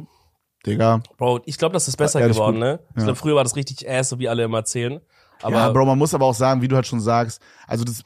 Digga. Bro, ich glaube, das ist besser geworden, gut. ne? Ich Ja. glaube, früher war das richtig ass, so wie alle immer erzählen. Aber ja, Bro, man muss aber auch sagen, wie du halt schon sagst, also das,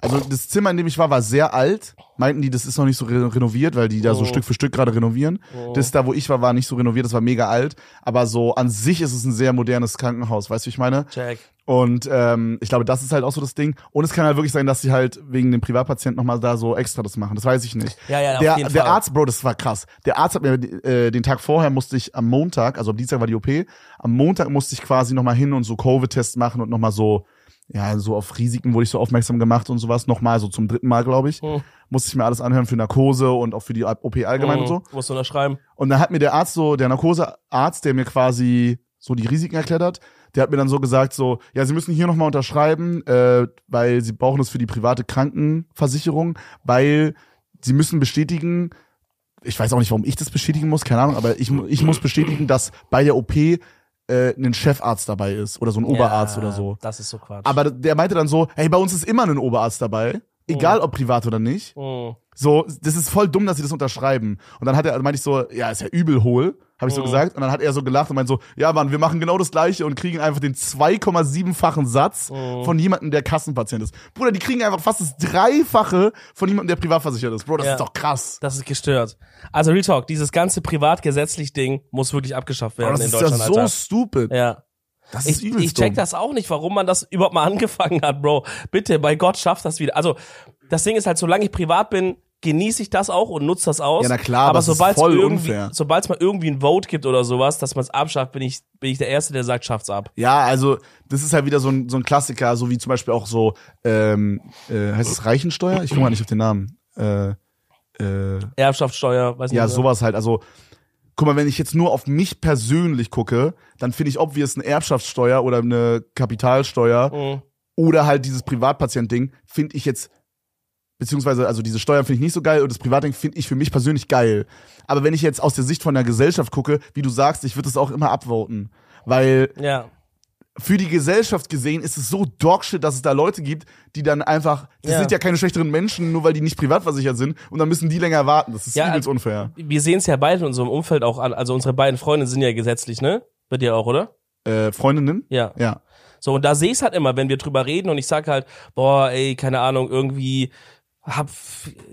also das Zimmer, in dem ich war, war sehr alt. Meinten die, das ist noch nicht so re renoviert, weil die da so Oh. Stück für Stück gerade renovieren. Das da, wo ich war, war nicht so renoviert, das war mega alt. Aber so an sich ist es ein sehr modernes Krankenhaus, weißt du, wie ich meine? Jack. Und ähm, ich glaube, das ist halt auch so das Ding. Und es kann halt wirklich sein, dass sie halt wegen dem Privatpatienten nochmal da so extra das machen. Das weiß ich nicht. Ja, ja, auf der, jeden der Fall. Arzt, Bro, das war krass. Der Arzt hat mir äh, den Tag vorher musste ich am Montag, also am Dienstag war die OP, am Montag musste ich quasi nochmal hin und so Covid-Tests machen und nochmal so, ja, so auf Risiken wurde ich so aufmerksam gemacht und sowas. Nochmal, so zum dritten Mal, glaube ich. Hm. Musste ich mir alles anhören für Narkose und auch für die OP allgemein und so. Mhm. Musst du unterschreiben. Und dann hat mir der Arzt so, der Narkosearzt, der mir quasi so die Risiken erklärt hat, der hat mir dann so gesagt, so, ja, Sie müssen hier nochmal unterschreiben, äh, weil Sie brauchen es für die private Krankenversicherung, weil Sie müssen bestätigen, ich weiß auch nicht, warum ich das bestätigen muss, keine Ahnung, aber ich, ich muss bestätigen, dass bei der OP äh, ein Chefarzt dabei ist oder so ein Oberarzt ja, oder so. Das ist so Quatsch. Aber der meinte dann so, hey, bei uns ist immer ein Oberarzt dabei, egal ob privat oder nicht. Mhm. So, das ist voll dumm, dass sie das unterschreiben. Und dann hat er, meinte ich so, ja, ist ja übel hohl, habe ich so Mhm. gesagt. Und dann hat er so gelacht und meinte so, ja, Mann, wir machen genau das Gleiche und kriegen einfach den 2,7-fachen Satz Mhm. von jemandem, der Kassenpatient ist. Bruder, die kriegen einfach fast das Dreifache von jemandem, der privatversichert ist. Bro, das Ja. ist doch krass. Das ist gestört. Also Real Talk, dieses ganze privatgesetzlich Ding muss wirklich abgeschafft werden das in ist ja Deutschland, so Alter. stupid. Ja. Das ist Ich, übelst ich check das auch nicht, warum man das überhaupt mal angefangen hat, Bro. Bitte, bei Gott schafft das wieder. Also, das Ding ist halt, solange ich privat bin, genieße ich das auch und nutze das aus. Ja, na klar, aber es sobald es voll irgendwie, sobald es mal irgendwie ein Vote gibt oder sowas, dass man es abschafft, bin ich, bin ich der Erste, der sagt, schafft's ab. Ja, also das ist halt wieder so ein, so ein Klassiker, so wie zum Beispiel auch so, ähm, äh, heißt es Reichensteuer? Ich komme mal nicht auf den Namen. Äh, äh, Erbschaftssteuer, weiß nicht. Ja, sowas halt. Also, guck mal, wenn ich jetzt nur auf mich persönlich gucke, dann finde ich obvious eine Erbschaftssteuer oder eine Kapitalsteuer Mhm. oder halt dieses Privatpatient-Ding, finde ich jetzt, beziehungsweise, also diese Steuern finde ich nicht so geil und das Privatding finde ich für mich persönlich geil. Aber wenn ich jetzt aus der Sicht von der Gesellschaft gucke, wie du sagst, ich würde es auch immer abvoten. Weil Ja. für die Gesellschaft gesehen ist es so dogshit, dass es da Leute gibt, die dann einfach, das Ja. sind ja keine schlechteren Menschen, nur weil die nicht privatversichert sind und dann müssen die länger warten. Das ist Ja, übelst unfair. Wir sehen es ja beide in unserem Umfeld auch an. Also unsere beiden Freunde sind ja gesetzlich, ne? Bei dir auch, oder? Äh, Freundinnen? Ja. Ja. So, und da sehe ich halt immer, wenn wir drüber reden und ich sag halt, boah, ey, keine Ahnung, irgendwie hab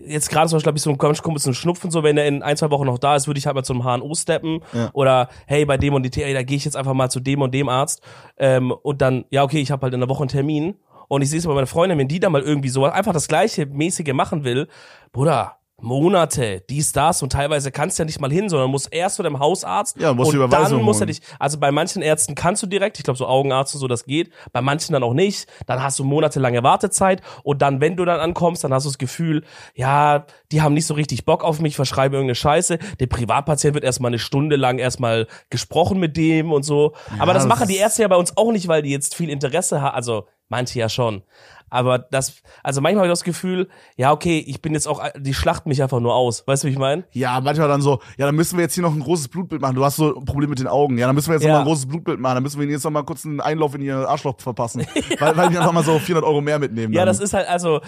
jetzt gerade zum Beispiel hab ich so einen Kumpel so einen Schnupfen, so wenn er in ein, zwei Wochen noch da ist, würde ich halt mal zum HNO steppen Ja. oder hey, bei dem und die, ey, da gehe ich jetzt einfach mal zu dem und dem Arzt ähm, und dann, ja okay, ich habe halt in der Woche einen Termin und ich sehe es bei meiner Freundin, wenn die da mal irgendwie so einfach das gleiche mäßige machen will, Bruder, Monate, dies, das und teilweise kannst du ja nicht mal hin, sondern musst erst zu deinem Hausarzt Ja, musst und Überweisung dann musst du dich, also bei manchen Ärzten kannst du direkt, ich glaube so Augenarzt und so, das geht, bei manchen dann auch nicht, dann hast du monatelange Wartezeit und dann, wenn du dann ankommst, dann hast du das Gefühl, ja, die haben nicht so richtig Bock auf mich, verschreiben irgendeine Scheiße, der Privatpatient wird erstmal eine Stunde lang erstmal gesprochen mit dem und so, aber das das machen die Ärzte ja bei uns auch nicht, weil die jetzt viel Interesse haben, also manche ja schon. Aber das, also manchmal habe ich das Gefühl, ja, okay, ich bin jetzt auch, die schlachten mich einfach nur aus. Weißt du, wie ich meine? Ja, manchmal dann so, ja, dann müssen wir jetzt hier noch ein großes Blutbild machen. Du hast so ein Problem mit den Augen. Ja, dann müssen wir jetzt Ja. noch mal ein großes Blutbild machen. Dann müssen wir ihnen jetzt noch mal kurz einen Einlauf in ihr Arschloch verpassen. weil, weil die einfach mal so 400 Euro mehr mitnehmen. Ja, dann. das ist halt, also,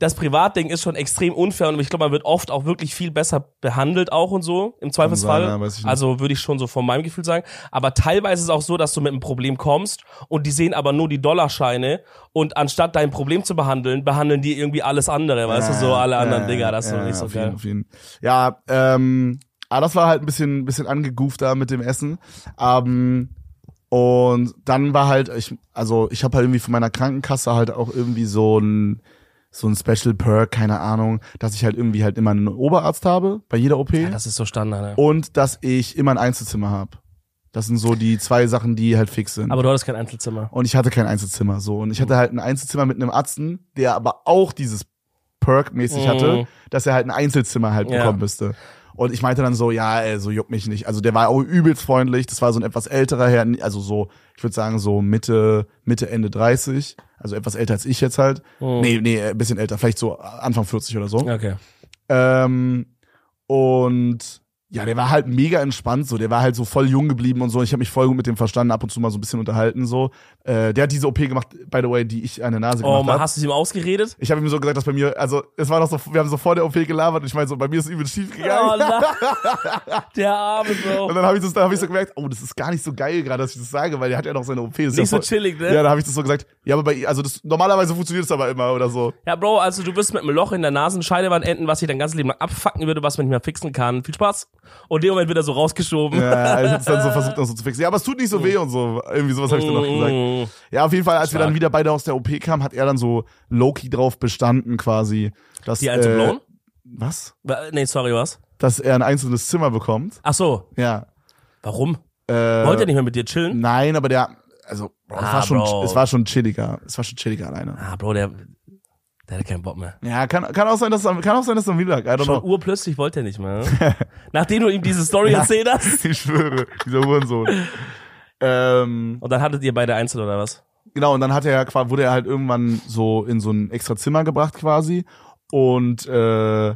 das Privatding ist schon extrem unfair und ich glaube, man wird oft auch wirklich viel besser behandelt auch und so, im Zweifelsfall. sein, ja, also würde ich schon so von meinem Gefühl sagen. Aber teilweise ist es auch so, dass du mit einem Problem kommst und die sehen aber nur die Dollarscheine und anstatt dein Problem zu behandeln, behandeln die irgendwie alles andere, weißt du, so alle anderen Ja, Dinger, das ist so ja, nicht so auf jeden, geil. Auf jeden. Ja, ähm, aber das war halt ein bisschen, bisschen angegoofed da mit dem Essen. Ähm, und dann war halt, ich, also ich habe halt irgendwie von meiner Krankenkasse halt auch irgendwie so ein so ein Special Perk, keine Ahnung, dass ich halt irgendwie halt immer einen Oberarzt habe bei jeder OP Ja, das ist so Standard, ne? und dass ich immer ein Einzelzimmer habe. Das sind so die zwei Sachen, die halt fix sind. Aber du hattest kein Einzelzimmer. und ich hatte kein Einzelzimmer so und ich hatte halt ein Einzelzimmer mit einem Arzten, der aber auch dieses Perk mäßig Mhm. hatte, dass er halt ein Einzelzimmer halt Ja. bekommen müsste. Und ich meinte dann so, ja, ey, so juckt mich nicht. Also der war auch übelst freundlich. Das war so ein etwas älterer Herr, also so, ich würde sagen so Mitte, Mitte, Ende 30. Also etwas älter als ich jetzt halt. Mhm. Nee, nee, ein bisschen älter, vielleicht so Anfang 40 oder so. Okay. Ähm, und ja, der war halt mega entspannt, so. Der war halt so voll jung geblieben und so. Ich habe mich voll gut mit dem verstanden, ab und zu mal so ein bisschen unterhalten, so. Äh, der hat diese OP gemacht, by the way, die ich an der Nase Oh, gemacht habe. hast du es ihm ausgeredet? Ich habe ihm so gesagt, dass bei mir, also es war doch so, wir haben so vor der OP gelabert und ich meine so, bei mir ist es übel schief gegangen. Oh nein. Der arme Bro. Und dann habe ich das, da habe ich so gemerkt, oh, das ist gar nicht so geil gerade, dass ich das sage, weil der hat ja noch seine OP. Das ist Nicht ja so voll- chillig, ne? Ja, da habe ich das so gesagt. Ja, aber bei, also das, normalerweise funktioniert es aber immer oder so. Ja, Bro, also du wirst mit einem Loch in der Nasenscheidewand enden, was sich dein ganzes Leben lang abfacken würde, was man nicht mehr fixen kann. Viel Spaß. Und in dem Moment wird er so rausgeschoben. Ja, ich hab's dann so versucht, noch so zu fixen. Ja, aber es tut nicht so weh und so. Irgendwie sowas habe ich dann noch gesagt. Mm. Ja, auf jeden Fall, als wir Stark. dann wieder beide aus der OP kamen, hat er dann so Loki drauf bestanden quasi. Dass, Die einzublauen? Äh, was? Wa- Nee, sorry, was? Dass er ein einzelnes Zimmer bekommt. Ach so. Ja. Warum? Äh, Wollte er nicht mehr mit dir chillen? Nein, aber der, also, Bro, es, Ah, war schon, Bro. es war schon chilliger. Es war schon chilliger alleine. Ah, Bro, der, der hatte keinen Bock mehr. Ja, kann, kann auch sein, dass es- kann auch sein, dass es am wieder lag. I don't Schon know. urplötzlich wollte er nicht mehr. ne? Nachdem du ihm diese Story erzählt hast. Ich schwöre, dieser Hurensohn. ähm, Und dann hattet ihr beide einzeln oder was? Genau, und dann hat er ja quasi, wurde er halt irgendwann so in so ein extra Zimmer gebracht quasi. Und äh,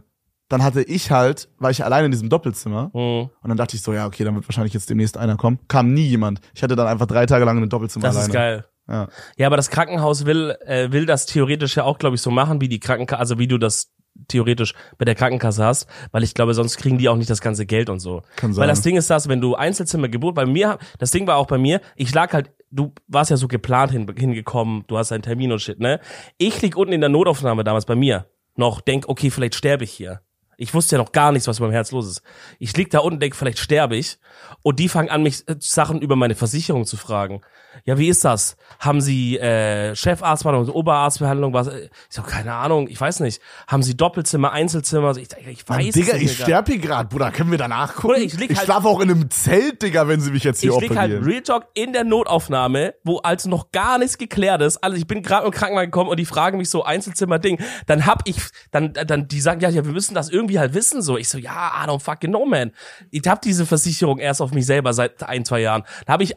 dann hatte ich halt, war ich allein in diesem Doppelzimmer. Hm. Und dann dachte ich so, ja, okay, dann wird wahrscheinlich jetzt demnächst einer kommen. Kam nie jemand. Ich hatte dann einfach drei Tage lang in ein Doppelzimmer Das alleine. ist geil. Ja. Ja, aber das Krankenhaus will, äh, will das theoretisch ja auch, glaube ich, so machen, wie die Krankenkasse, also wie du das theoretisch bei der Krankenkasse hast, weil ich glaube, sonst kriegen die auch nicht das ganze Geld und so. Kann sein. Weil das Ding ist das, wenn du Einzelzimmer gebot, bei mir, das Ding war auch bei mir, ich lag halt, du warst ja so geplant hin, hingekommen, du hast einen Termin und shit, ne? Ich lieg unten in der Notaufnahme damals bei mir, noch denk, okay, vielleicht sterbe ich hier. Ich wusste ja noch gar nichts, was mit meinem Herz los ist. Ich lieg da unten, denk, vielleicht sterbe ich. Und die fangen an, mich äh, Sachen über meine Versicherung zu fragen. Ja, wie ist das? Haben Sie äh, Chefarztbehandlung, Oberarztbehandlung? Was? Ich so, keine Ahnung, ich weiß nicht. Haben Sie Doppelzimmer, Einzelzimmer? Ich, ich Mann, weiß Digga, nicht. ich Digga. sterb hier grad, Bruder. Können wir danach gucken? Bruder, ich lieg halt- schlafe auch in einem Zelt, Digga, wenn sie mich jetzt hier Ich lieg halt operieren. Real Talk in der Notaufnahme, wo also noch gar nichts geklärt ist. Also ich bin gerade im Krankenwagen gekommen und die fragen mich so Einzelzimmer-Ding. Dann hab ich, dann, dann, die sagen, ja, ja, wir müssen das irgendwie halt wissen. So, ich so, ja, I don't fucking know, man. Ich hab diese Versicherung erst auf mich selber seit ein, zwei Jahren. Da habe ich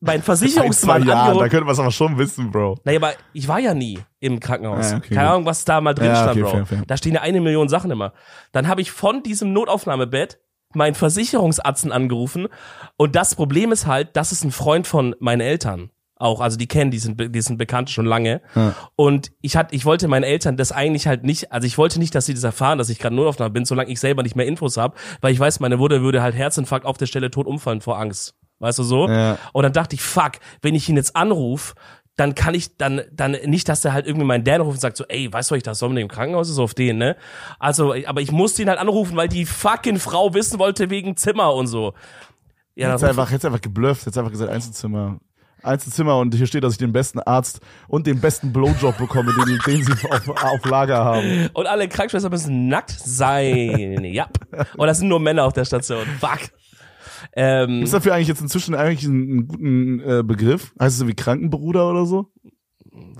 mein Versicherungsmann Jahren, da könnte man es aber schon wissen, Bro. Naja, aber ich war ja nie im Krankenhaus. Ja, okay, Keine. Ahnung, was da mal drin Ja, stand, okay, Bro. fair, fair. Da stehen ja eine Million Sachen immer. Dann habe ich von diesem Notaufnahmebett meinen Versicherungsarzten angerufen und das Problem ist halt, das ist ein Freund von meinen Eltern auch, also die kennen, die sind, die sind bekannt schon lange. Ja. Und ich hatte, ich wollte meinen Eltern das eigentlich halt nicht, also ich wollte nicht, dass sie das erfahren, dass ich gerade Notaufnahme bin, solange ich selber nicht mehr Infos habe, weil ich weiß, meine Mutter würde halt Herzinfarkt auf der Stelle tot umfallen vor Angst. weißt du so? Ja. Und dann dachte ich, fuck, wenn ich ihn jetzt anrufe, dann kann ich dann dann nicht, dass der halt irgendwie meinen Dad ruft und sagt so, ey, weißt du, was ich da so mit dem Krankenhaus ist auf den, ne? Also, aber ich musste ihn halt anrufen, weil die fucking Frau wissen wollte wegen Zimmer und so. Ja, Jetzt einfach, jetzt einfach geblufft, jetzt einfach gesagt Einzelzimmer. Einzelzimmer und hier steht, dass ich den besten Arzt und den besten Blowjob bekomme, den, den sie auf, auf Lager haben. und alle Krankenschwestern müssen nackt sein. ja. Und das sind nur Männer auf der Station. Fuck. Ähm, Ist dafür eigentlich jetzt inzwischen eigentlich einen, einen guten äh, Begriff? Heißt es so wie Krankenbruder oder so?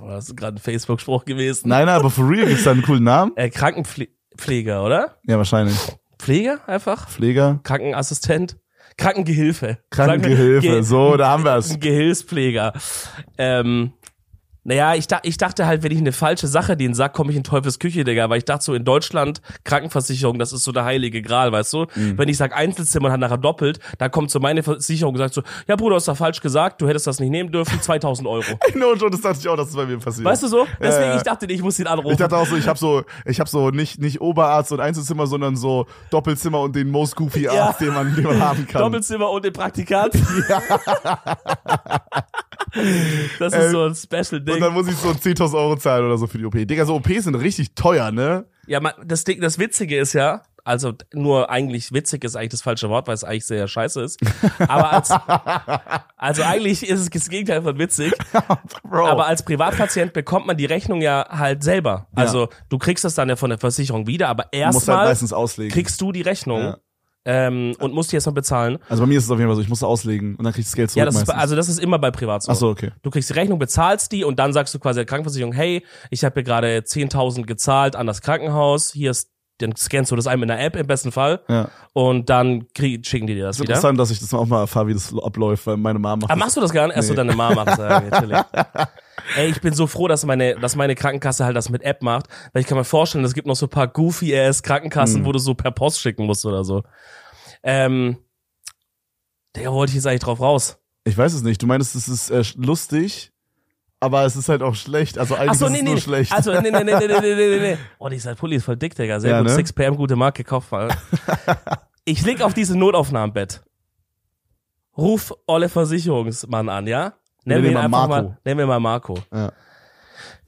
boah, das ist gerade ein Facebook-Spruch gewesen. Nein, nein, aber for real gibt's da einen coolen Namen? Äh, Krankenpfleger, oder? Ja, wahrscheinlich. Pfleger einfach? Pfleger, Krankenassistent? Krankengehilfe. Krankengehilfe, Ge- so, da haben wir's. Ein Gehilfspfleger. Ähm, naja, ich, ich dachte halt, wenn ich eine falsche Sache denen sag, komme ich in Teufels Küche, Digga. Weil ich dachte so, in Deutschland, Krankenversicherung, das ist so der heilige Gral, weißt du? Mhm. Wenn ich sag Einzelzimmer hat nachher doppelt, da kommt so meine Versicherung und sagt so, ja Bruder, hast da falsch gesagt, du hättest das nicht nehmen dürfen, 2000 Euro. No, Joe, das dachte ich auch, dass es bei mir passiert. Weißt du so? Deswegen, ja. ich dachte, ich muss ihn anrufen. Ich dachte auch so, ich habe so, ich habe so nicht nicht Oberarzt und Einzelzimmer, sondern so Doppelzimmer und den most goofy Ja. Arzt, den man, den man haben kann. Doppelzimmer und den Praktikant. das ist Ähm, so ein Special-Ding. Und dann muss ich so 10.000 Euro zahlen oder so für die OP. Digga, so OPs sind richtig teuer, ne? Ja, man, das Ding, das Witzige ist ja, also nur eigentlich witzig ist eigentlich das falsche Wort, weil es eigentlich sehr scheiße ist. Aber als, also eigentlich ist es das Gegenteil von witzig. Aber als Privatpatient bekommt man die Rechnung ja halt selber. Also du kriegst das dann ja von der Versicherung wieder, aber halt erstmal meistens auslegen. kriegst du die Rechnung Ja. Ähm, und musst die erstmal bezahlen. also bei mir ist es auf jeden Fall so, ich muss auslegen und dann krieg ich das Geld zurück Ja, das ist, also das ist immer bei Privat so. Ach so, okay. Du kriegst die Rechnung, bezahlst die und dann sagst du quasi der Krankenversicherung, hey, ich habe hier gerade 10.000 gezahlt an das Krankenhaus, hier ist, dann scannst du das ein mit einer App im besten Fall Ja. und dann krieg, schicken die dir das Es ist wieder. interessant, dass ich das auch mal erfahre, wie das abläuft, weil meine Mama macht Ah, machst du das gar nicht? Erst Nee. so deine Mama macht das. Ja, chillig. Ey, ich bin so froh, dass meine, dass meine Krankenkasse halt das mit App macht, weil ich kann mir vorstellen, es gibt noch so ein paar goofy-ass Krankenkassen, Mhm. wo du so per Post schicken musst oder so. Ähm, der wollte ich jetzt eigentlich drauf raus. Ich weiß es nicht. Du meinst, es ist äh, lustig, aber es ist halt auch schlecht. Also eigentlich so, nee, ist es nee, nur schlecht. Also, nee, nee, nee, nee, nee, nee, nee. Oh, dieser halt, Pulli ist voll dick, Digga. Sehr ja, gut. Ne? 6pm, gute Marke, gekauft. Kopf. ich leg auf diese Notaufnahmenbett. Ruf alle Versicherungsmann an, ja? Nennen wir ihn einfach Marco. mal, nennen wir mal Marco. Ja.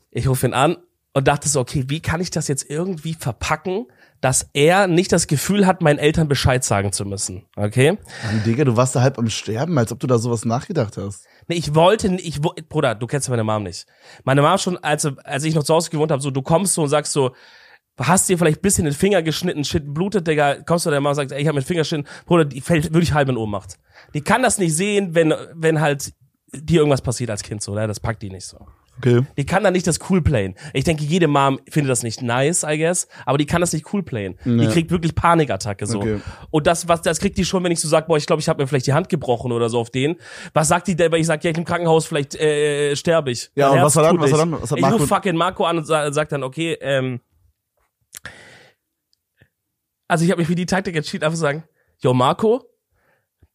Ich rufe ihn an und dachte so, okay, wie kann ich das jetzt irgendwie verpacken, dass er nicht das Gefühl hat, meinen Eltern Bescheid sagen zu müssen, okay? Mann, Digga, du warst da halb am Sterben, als ob du da sowas nachgedacht hast. Nee, ich wollte, ich, Bruder, du kennst meine Mom nicht. Meine Mom schon, als, als ich noch zu Hause gewohnt habe, so, du kommst so und sagst so, hast dir vielleicht bisschen den Finger geschnitten, shit, blutet, Digga, kommst du der Mama und sagst, ey, ich hab mir den Finger geschnitten, Bruder, die fällt wirklich halb in Ohnmacht. Die kann das nicht sehen, wenn, wenn halt dir irgendwas passiert als Kind so, ne? das packt die nicht so. Okay. Die kann da nicht das cool playen. Ich denke, jede Mom findet das nicht nice, I guess, aber die kann das nicht cool playen. Die Ja. kriegt wirklich Panikattacke so. Okay. Und das was das kriegt die schon, wenn ich so sag, boah, ich glaube, ich habe mir vielleicht die Hand gebrochen oder so auf den. Was sagt die denn, wenn ich sag, ja, ich im Krankenhaus, vielleicht äh, sterbe ich. Ja, Mein und Herz was hat dann- was hat dann- was hat ich Marco- ruf fucking Marco an und sa sag dann, okay, ähm, also ich habe mich für die Taktik entschieden, einfach zu sagen, yo Marco,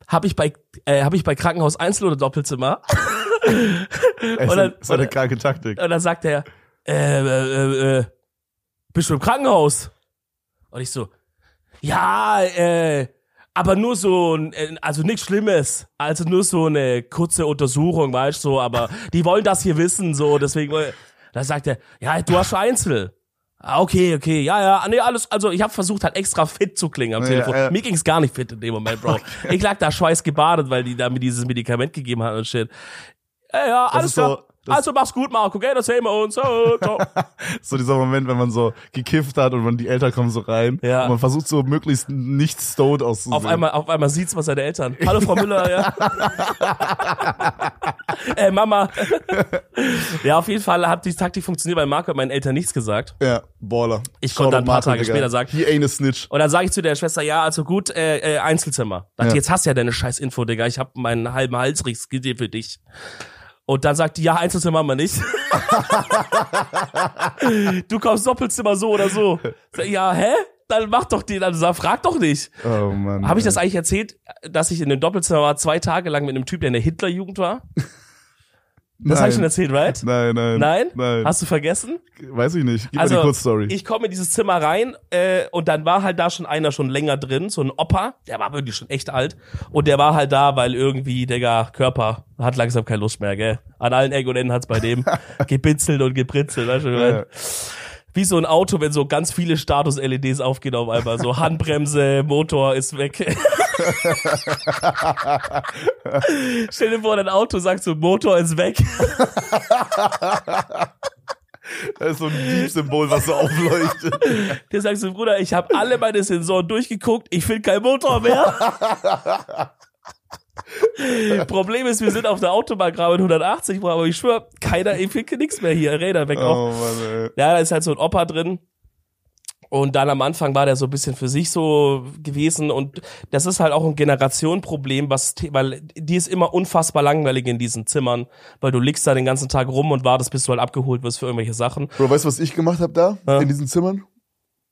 habe ich bei äh, habe ich bei Krankenhaus Einzel oder Doppelzimmer? Ey, Oder- das war eine oder- kranke Taktik. Und dann sagt er, äh, äh, äh, bist du im Krankenhaus? Und ich so, ja, äh, aber nur so, ein- äh, also nichts Schlimmes. Also nur so eine kurze Untersuchung, weißt du, so, aber die wollen das hier wissen, so, deswegen, äh, da sagt er, ja, du hast schon Einzel. Ah, okay, okay, ja, ja, nee, alles, also ich habe versucht halt extra fit zu klingen am Ja, Telefon. ja. Mir ging's gar nicht fit in dem Moment, Bro. Ich lag da schweißgebadet, weil die da mir dieses Medikament gegeben haben und shit. Ja, ja, alles so- klar. das- also mach's gut, Marco, gell? Das sehen wir uns. Oh, ciao. So dieser Moment, wenn man so gekifft hat und man die Eltern kommen so rein. Ja. Und man versucht so möglichst nicht stoned auszusehen. auf einmal, auf einmal sieht's mal seine Eltern. Hallo, Frau Müller, ja. äh, Mama. ja, auf jeden Fall hat die Taktik funktioniert, weil Marco hat meinen Eltern nichts gesagt. Ja, Baller. Ich konnte dann ein paar Marco, Tage Digga. später sagen- He ain't a snitch. Und dann sage ich zu der Schwester, ja, also gut, äh, äh, Einzelzimmer. Dachte, Ja. jetzt hast du ja deine scheiß Info, Digga. Ich habe meinen halben Hals riskiert für dich. Und dann sagt die, ja, Einzelzimmer haben wir nicht. du kommst Doppelzimmer so oder so. Ja, hä? Dann mach doch die, dann sag, frag doch nicht. Oh Mann. Habe ich das eigentlich erzählt, dass ich in dem Doppelzimmer war, zwei Tage lang mit einem Typ, der in der Hitlerjugend war? Das habe ich schon erzählt, right? Nein, nein. Nein? Nein. Hast du vergessen? Weiß ich nicht. Gib Also, mir die Kurzstory. Ich komme in dieses Zimmer rein äh, und dann war halt da schon einer schon länger drin, so ein Opa, der war wirklich schon echt alt und der war halt da, weil irgendwie, Digga, Körper hat langsam keine Lust mehr, gell? An allen Ecken und Enden hat's bei dem gebitzelt und gepritzelt, weißt du, Ja. wie so ein Auto, wenn so ganz viele Status-LEDs aufgenommen einmal so Handbremse, Motor ist weg. Stell dir vor, dein Auto sagt so, Motor ist weg. Das ist so ein Diebsymbol, was so aufleuchtet. Der sagt so, Bruder, ich habe alle meine Sensoren durchgeguckt, ich finde kein Motor mehr. Problem ist, wir sind auf der Autobahn gerade mit 180, Bro, aber ich schwör, keiner, ich finde nichts mehr hier, Räder weg auch. Oh Mann. Ja, da ist halt so ein Opa drin. Und dann am Anfang war der so ein bisschen für sich so gewesen und das ist halt auch ein Generationenproblem, was, weil die ist immer unfassbar langweilig in diesen Zimmern, weil du liegst da den ganzen Tag rum und wartest, bis du halt abgeholt wirst für irgendwelche Sachen. Bro, weißt du, was ich gemacht habe da? Ja. In diesen Zimmern?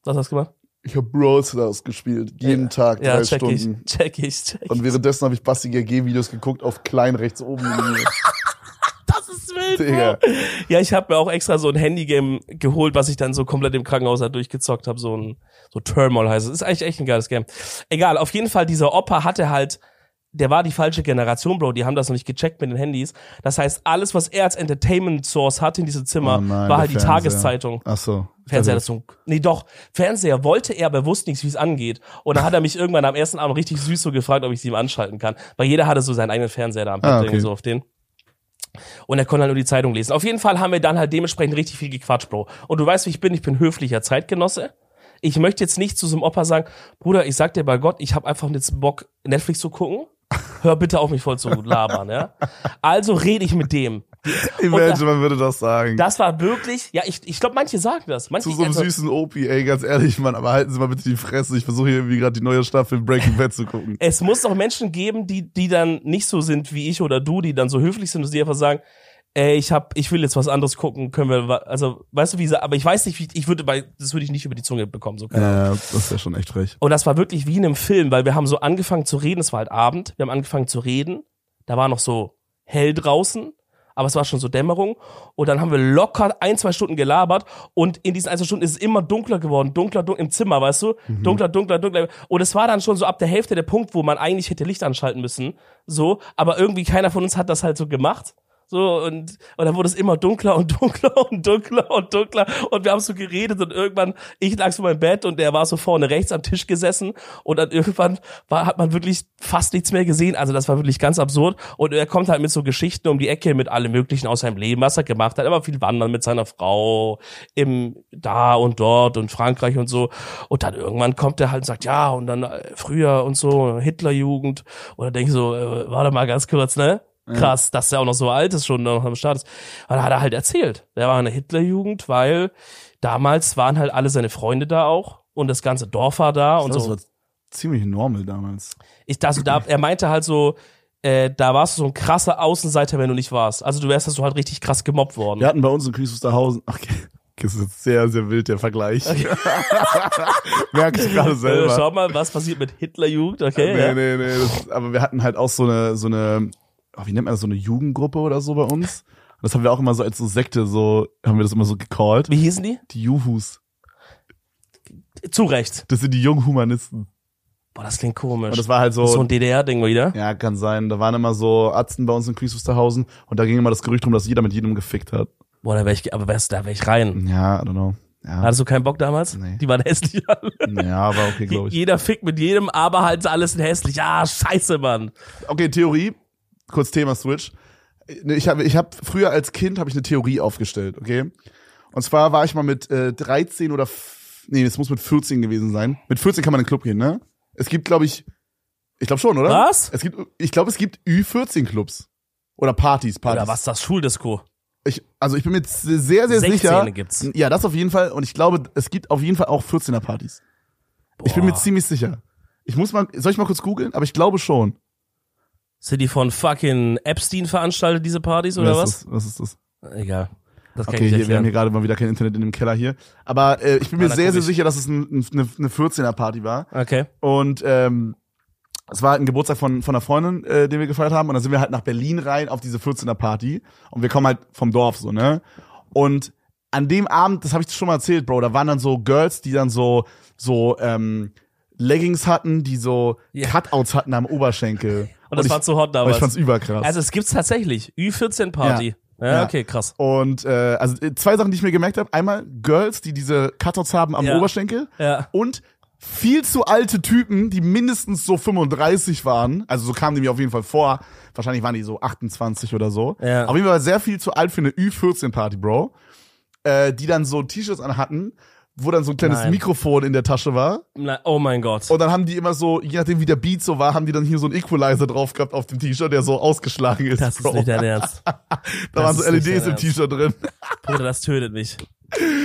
Was hast du gemacht? Ich habe Brawl Stars gespielt. Jeden Tag Ja, drei check Stunden. ich, check ich, check ich. Und währenddessen habe ich Basti GG-Videos geguckt auf klein rechts oben. Das ist wild, Digga. Bro. Ja, ich habe mir auch extra so ein Handygame geholt, was ich dann so komplett im Krankenhaus halt durchgezockt habe. So ein so Turmoil heißt es. Ist eigentlich echt ein geiles Game. Egal, auf jeden Fall, dieser Opa hatte halt, der war die falsche Generation, Bro. Die haben das noch nicht gecheckt mit den Handys. Das heißt, alles, was er als Entertainment Source hatte in diesem Zimmer, Oh nein, war halt die Fernseher. Tageszeitung. Ach so. Fernseher, Also, das so, nee doch, Fernseher wollte er, aber er wusste nichts, wie es angeht. Und dann hat er mich irgendwann am ersten Abend richtig süß so gefragt, ob ich sie ihm anschalten kann. Weil jeder hatte so seinen eigenen Fernseher da am Bett, Ah, okay. so auf den. Und er konnte halt nur die Zeitung lesen. Auf jeden Fall haben wir dann halt dementsprechend richtig viel gequatscht, Bro. Und du weißt, wie ich bin, ich bin höflicher Zeitgenosse. Ich möchte jetzt nicht zu so einem Opa sagen, Bruder, ich sag dir bei Gott, ich habe einfach jetzt Bock, Netflix zu gucken. Hör bitte auf, mich voll zu labern, ja. Also rede ich mit dem. Imagine, man würde das sagen. Das war wirklich, ja, ich, ich glaube, manche sagen das. Manche, Zu so einem also- süßen Opi, ey, ganz ehrlich, Mann, aber halten Sie mal bitte die Fresse. Ich versuche hier irgendwie gerade die neue Staffel Breaking Bad zu gucken. es muss auch Menschen geben, die, die dann nicht so sind wie ich oder du, die dann so höflich sind und die einfach sagen, ey, ich hab, ich will jetzt was anderes gucken, können wir, also, weißt du, wie, sie- aber ich weiß nicht, wie, ich würde bei, das würde ich nicht über die Zunge bekommen, so, keine Ahnung. Ja, das wäre schon echt frech. Und das war wirklich wie in einem Film, weil wir haben so angefangen zu reden, es war halt Abend, wir haben angefangen zu reden, da war noch so hell draußen, aber es war schon so Dämmerung. Und dann haben wir locker ein, zwei Stunden gelabert. Und in diesen ein, zwei Stunden ist es immer dunkler geworden, dunkler, dunkler im Zimmer, weißt du, dunkler, dunkler, dunkler. Und es war dann schon so ab der Hälfte der Punkt, wo man eigentlich hätte Licht anschalten müssen, so, aber irgendwie keiner von uns hat das halt so gemacht. So, und, und dann wurde es immer dunkler und dunkler und dunkler und dunkler. Und wir haben so geredet und irgendwann, ich lag so in meinem Bett und der war so vorne rechts am Tisch gesessen und dann irgendwann war, hat man wirklich fast nichts mehr gesehen. Also das war wirklich ganz absurd. Und er kommt halt mit so Geschichten um die Ecke mit allem möglichen aus seinem Leben, was er gemacht hat. Er war viel wandern mit seiner Frau im da und dort und Frankreich und so. Und dann irgendwann kommt er halt und sagt, ja, und dann äh, früher und so, Hitlerjugend. Und dann denke ich so, äh, warte mal ganz kurz, ne? Krass, dass der auch noch so alt ist, schon noch am Start ist. Und dann hat er halt erzählt. Der war in der Hitlerjugend, weil damals waren halt alle seine Freunde da auch und das ganze Dorf war da und das so. war ziemlich normal damals. Ich dachte, da, er meinte halt so, äh, da warst du so ein krasser Außenseiter, wenn du nicht warst. Also du wärst so halt richtig krass gemobbt worden. Wir hatten bei uns in Küchsusterhausen, okay, das ist sehr, sehr wild, der Vergleich. Merke ich gerade Äh, selber. schau mal, was passiert mit Hitlerjugend, okay? nee, ja. nee, nee, das, aber wir hatten halt auch so eine, so eine, oh, wie nennt man das, so eine Jugendgruppe oder so bei uns. Das haben wir auch immer so als so Sekte, so, haben wir das immer so gecallt. Wie hießen die? Die Juhus. Zu Recht. Das sind die jungen Humanisten. Boah, das klingt komisch. Und das war halt so, so ein DDR-Ding wieder. ja, kann sein. Da waren immer so Arzten bei uns in Küchsusterhausen und da ging immer das Gerücht rum, dass jeder mit jedem gefickt hat. Boah, da wär ich, aber wärst, da wär ich rein. Ja, I don't know. Ja, Hattest du keinen Bock damals? Nee. Die waren hässlich alle. ja war okay, glaube ich. Jeder fickt mit jedem, aber halt alles hässlich. Ah, scheiße, Mann. Okay, Theorie. Kurz Thema Switch. Ich habe, ich habe früher als Kind habe ich eine Theorie aufgestellt, okay? Und zwar war ich mal mit äh, 13 oder nee, es muss mit 14 gewesen sein. Mit 14 kann man in den Club gehen, ne? Es gibt, glaube ich, ich glaube schon, oder? Was? Es gibt, ich glaube, es gibt Ü14 Clubs oder Partys, Partys. Oder was ist das Schuldisco? Ich, also ich bin mir jetzt sehr, sehr 16 sicher. gibt's. Ja, das auf jeden Fall. Und ich glaube, es gibt auf jeden Fall auch 14er Partys. Ich bin mir ziemlich sicher. Ich muss mal, soll ich mal kurz googeln? Aber ich glaube schon. Sind die von fucking Epstein veranstaltet, diese Partys, oder was? was? Ist das? Was ist das? Egal. Das kann Okay, ich hier, wir haben hier gerade mal wieder kein Internet in dem Keller hier. Aber äh, ich bin mir da sehr, sehr ich. sicher, dass es ein, ein, eine, eine 14er Party war. Okay. Und ähm, es war halt ein Geburtstag von, von einer Freundin, äh, den wir gefeiert haben. Und dann sind wir halt nach Berlin rein auf diese 14er Party. Und wir kommen halt vom Dorf so, ne? Und an dem Abend, das habe ich schon mal erzählt, Bro, da waren dann so Girls, die dann so, so, ähm, Leggings hatten, die so Ja. Cutouts hatten am Oberschenkel. Und das war zu hot aber damals. ich fand's überkrass. also es gibt's tatsächlich. Ü14-Party. Ja. Ja. okay, krass. und äh, also äh, zwei Sachen, die ich mir gemerkt habe. Einmal Girls, die diese Cutouts haben am Ja. Oberschenkel. Ja. Und viel zu alte Typen, die mindestens so 35 waren. Also so kamen die mir auf jeden Fall vor. Wahrscheinlich waren die so 28 oder so. Ja. Auf jeden Fall sehr viel zu alt für eine Ü14-Party, Bro. Äh, die dann so T-Shirts anhatten, wo dann so ein kleines Nein. Mikrofon in der Tasche war. Na, oh mein Gott. Und dann haben die immer so, je nachdem wie der Beat so war, haben die dann hier so einen Equalizer drauf gehabt auf dem T-Shirt, der so ausgeschlagen ist. Das ist Bro. nicht dein Ernst. da das waren so ist LEDs im T-Shirt drin. Bruder, das tötet mich.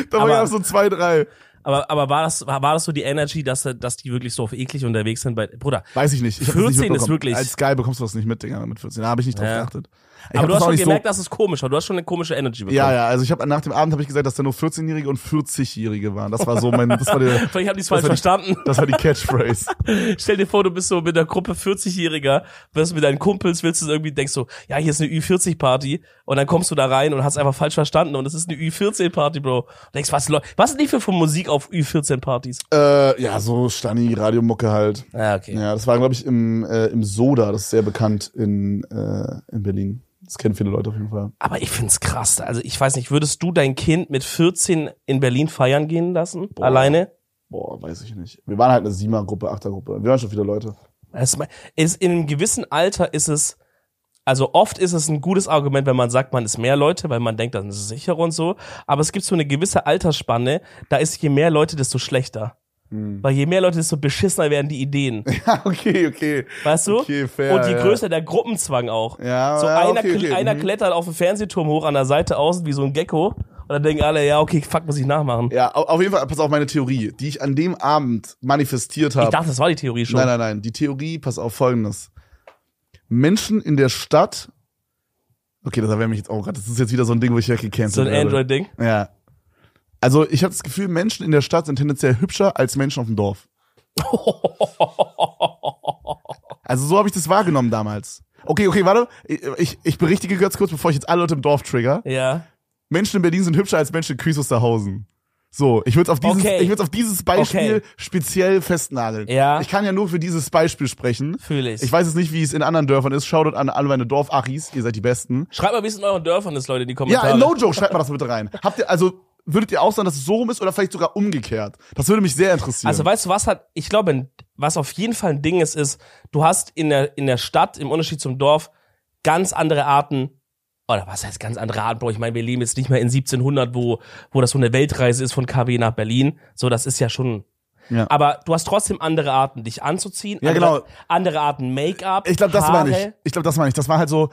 Da waren ja so zwei, drei. Aber, aber war das, war, war das so die Energy, dass, dass die wirklich so auf eklig unterwegs sind bei, Bruder. Weiß ich nicht. Ich hab das 14 nicht ist wirklich- Als Geil bekommst du das nicht mit, Digga, mit 14. Da habe ich nicht drauf Ja. geachtet. Ich aber du hast schon gemerkt, so, dass es komisch war. Du hast schon eine komische Energy bekommen. Ja, ja, also ich habe nach dem Abend habe ich gesagt, dass da nur 14-Jährige und 40-Jährige waren. Das war so mein, das war der, Vielleicht haben die es falsch die- verstanden. das war die Catchphrase. Stell dir vor, du bist so mit einer Gruppe 40-Jähriger, bist mit deinen Kumpels, willst du irgendwie, denkst so, ja, hier ist eine Ü40-Party und dann kommst du da rein und hast einfach falsch verstanden und es ist eine Ü14-Party, Bro. Und denkst, was, was ist nicht für, für Musik auf Ü14-Partys? äh, ja, so Stani, Radiomucke halt. Ja, okay. Ja, das war, glaube ich, im, äh, im Soda, das ist sehr bekannt in, äh, in Berlin. Das kennen viele Leute auf jeden Fall. Aber ich find's krass. Also ich weiß nicht, würdest du dein Kind mit 14 in Berlin feiern gehen lassen? Alleine? Boah, weiß ich nicht. Wir waren halt eine Siemer-Gruppe, Achter-Gruppe. Wir waren schon viele Leute. Es ist, in einem gewissen Alter ist es, also oft ist es ein gutes Argument, wenn man sagt, man ist mehr Leute, weil man denkt, dann ist es sicherer und so. Aber es gibt so eine gewisse Altersspanne, da ist je mehr Leute, desto schlechter. Weil je mehr Leute, desto beschissener werden die Ideen. Ja, okay, okay. Weißt du? Okay, fair, und je ja. größer der Gruppenzwang auch. Ja, so ja, einer, okay, okay. einer Mhm. klettert auf den Fernsehturm hoch an der Seite außen wie so ein Gecko. Und dann denken alle, ja, okay, fuck, muss ich nachmachen. Ja, au- auf jeden Fall, pass auf meine Theorie, die ich an dem Abend manifestiert Ich habe. dachte, das war die Theorie schon. Nein, nein, nein. Die Theorie, pass auf folgendes. Menschen in der Stadt. Okay, das wäre mich jetzt auch gerade. Das ist jetzt wieder so ein Ding, wo ich weggecancelt So ein werde. Android-Ding. Ja. Also ich habe das Gefühl, Menschen in der Stadt sind tendenziell hübscher als Menschen auf dem Dorf. Also so habe ich das wahrgenommen damals. Okay, okay, warte. Ich, ich berichtige ganz kurz, bevor ich jetzt alle Leute im Dorf trigger. ja. Menschen in Berlin sind hübscher als Menschen in Küß Wusterhausen. So, ich würde auf dieses, Okay. ich würde auf dieses Beispiel Okay. speziell festnageln. Ja. Ich kann ja nur für dieses Beispiel sprechen. Fühle ich. Ich weiß jetzt nicht, wie es in anderen Dörfern ist. Shoutout an alle meine Dorfachis, ihr seid die Besten. Schreibt mal, wie es in euren Dörfern ist, Leute, in die Kommentare. Ja, no joke, schreibt mal das bitte rein. Habt ihr, also, würdet ihr auch sagen, dass es so rum ist oder vielleicht sogar umgekehrt? Das würde mich sehr interessieren. Also weißt du, was hat, ich glaube, was auf jeden Fall ein Ding ist, ist, du hast in der, in der Stadt, im Unterschied zum Dorf, ganz andere Arten, oder was heißt ganz andere Arten, Bro? Ich meine, wir leben jetzt nicht mehr in 1700, wo, wo das so eine Weltreise ist von KW nach Berlin. So, das ist ja schon, ja. aber du hast trotzdem andere Arten, dich anzuziehen. Ja, andere, genau. Andere Arten Make-up. Ich glaube, das Haare. meine ich. Glaube, das meine ich. Das war halt so,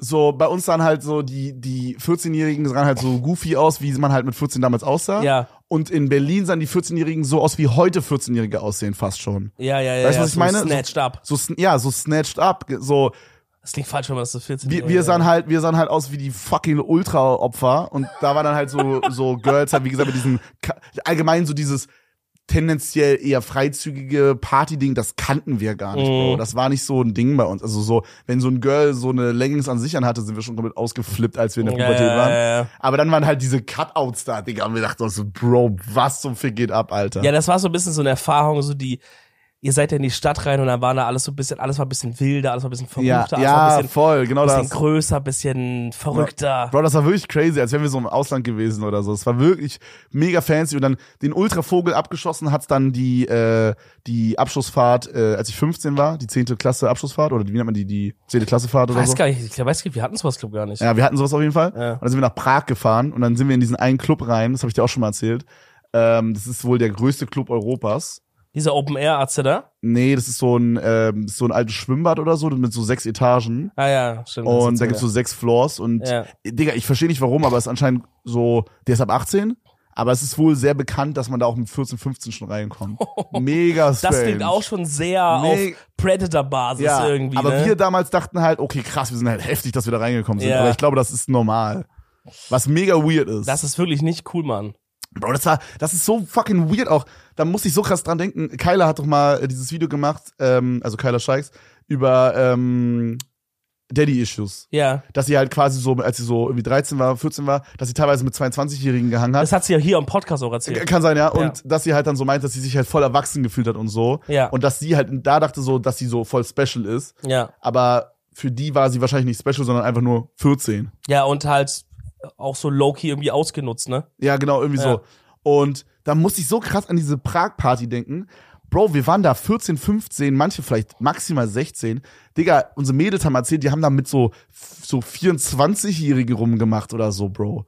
so, bei uns sahen halt so, die, die 14-Jährigen sahen halt so goofy aus, wie man halt mit 14 damals aussah. Ja. Und in Berlin sahen die 14-Jährigen so aus, wie heute 14-Jährige aussehen, fast schon. Ja, ja, ja. Weißt du, ja, was ich so meine? Snatched up. So, sn- ja, so snatched up, so, Das klingt falsch, wenn man das so 14 wir, wir sahen halt, wir sahen halt aus wie die fucking Ultra-Opfer und da waren dann halt so, so Girls halt, wie gesagt, mit diesem, allgemein so dieses tendenziell eher freizügige Party-Ding, das kannten wir gar nicht, Bro. Mhm. Das war nicht so ein Ding bei uns. Also so, wenn so ein Girl so eine Leggings an sich anhatte, sind wir schon komplett ausgeflippt, als wir in der Ja, Pubertät waren. ja, ja. Aber dann waren halt diese Cutouts da, Digga, und wir dachten uns so, Bro, was zum Fick geht ab, Alter? Ja, das war so ein bisschen so eine Erfahrung, so die, ihr seid ja in die Stadt rein und dann war da alles so ein bisschen, alles war ein bisschen wilder, alles war ein bisschen ja, verrückter, alles war ein ja bisschen, voll, genau bisschen das. größer, bisschen verrückter. Bro, das war wirklich crazy, als wären wir so im Ausland gewesen oder so. Es war wirklich mega fancy und dann den Ultravogel abgeschossen hat's dann die äh, die Abschlussfahrt, äh, als ich 15 war, die 10. Klasse Abschlussfahrt oder wie nennt man die die 10. Klasse Fahrt oder weiß so. gar nicht, ich weiß gar nicht, wir hatten sowas, glaub gar nicht. Ja, wir hatten sowas auf jeden Fall. Ja. Und dann sind wir nach Prag gefahren und dann sind wir in diesen einen Club rein, das habe ich dir auch schon mal erzählt. Ähm, das ist wohl der größte Club Europas. Dieser Open-Air-Arzt da? Nee, das ist so ein ähm, so ein altes Schwimmbad oder so mit so sechs Etagen. Ah ja, stimmt. Und da gibt's so sechs Floors und Ja. Digga, ich verstehe nicht warum, aber es ist anscheinend so, der ist ab 18, aber es ist wohl sehr bekannt, dass man da auch mit 14, 15 schon reinkommt. Mega strange. Das klingt auch schon sehr Nee. auf Predator-Basis ja, irgendwie, aber ne? wir damals dachten halt, okay, krass, wir sind halt heftig, dass wir da reingekommen sind, Ja. aber ich glaube, das ist normal. Was mega weird ist. das ist wirklich nicht cool, Mann. Bro, das war, das ist so fucking weird auch. Da muss ich so krass dran denken. Kyler hat doch mal äh, dieses Video gemacht, ähm, also Kyler Scheiks, über ähm, Daddy-Issues. Ja. Dass sie halt quasi so, als sie so irgendwie 13 war, 14 war, dass sie teilweise mit 22-Jährigen gehangen hat. Das hat sie ja hier im Podcast auch erzählt. Kann sein, ja. Und Ja. dass sie halt dann so meint, dass sie sich halt voll erwachsen gefühlt hat und so. Ja. Und dass sie halt da dachte so, dass sie so voll special ist. Ja. Aber für die war sie wahrscheinlich nicht special, sondern einfach nur 14. Ja, und halt auch so low-key irgendwie ausgenutzt, ne? Ja, genau, irgendwie Ja. so. Und da musste ich so krass an diese Prag-Party denken. Bro, wir waren da 14, 15, manche vielleicht maximal 16. Digga, unsere Mädels haben erzählt, die haben da mit so, so 24-Jährige rumgemacht oder so, Bro.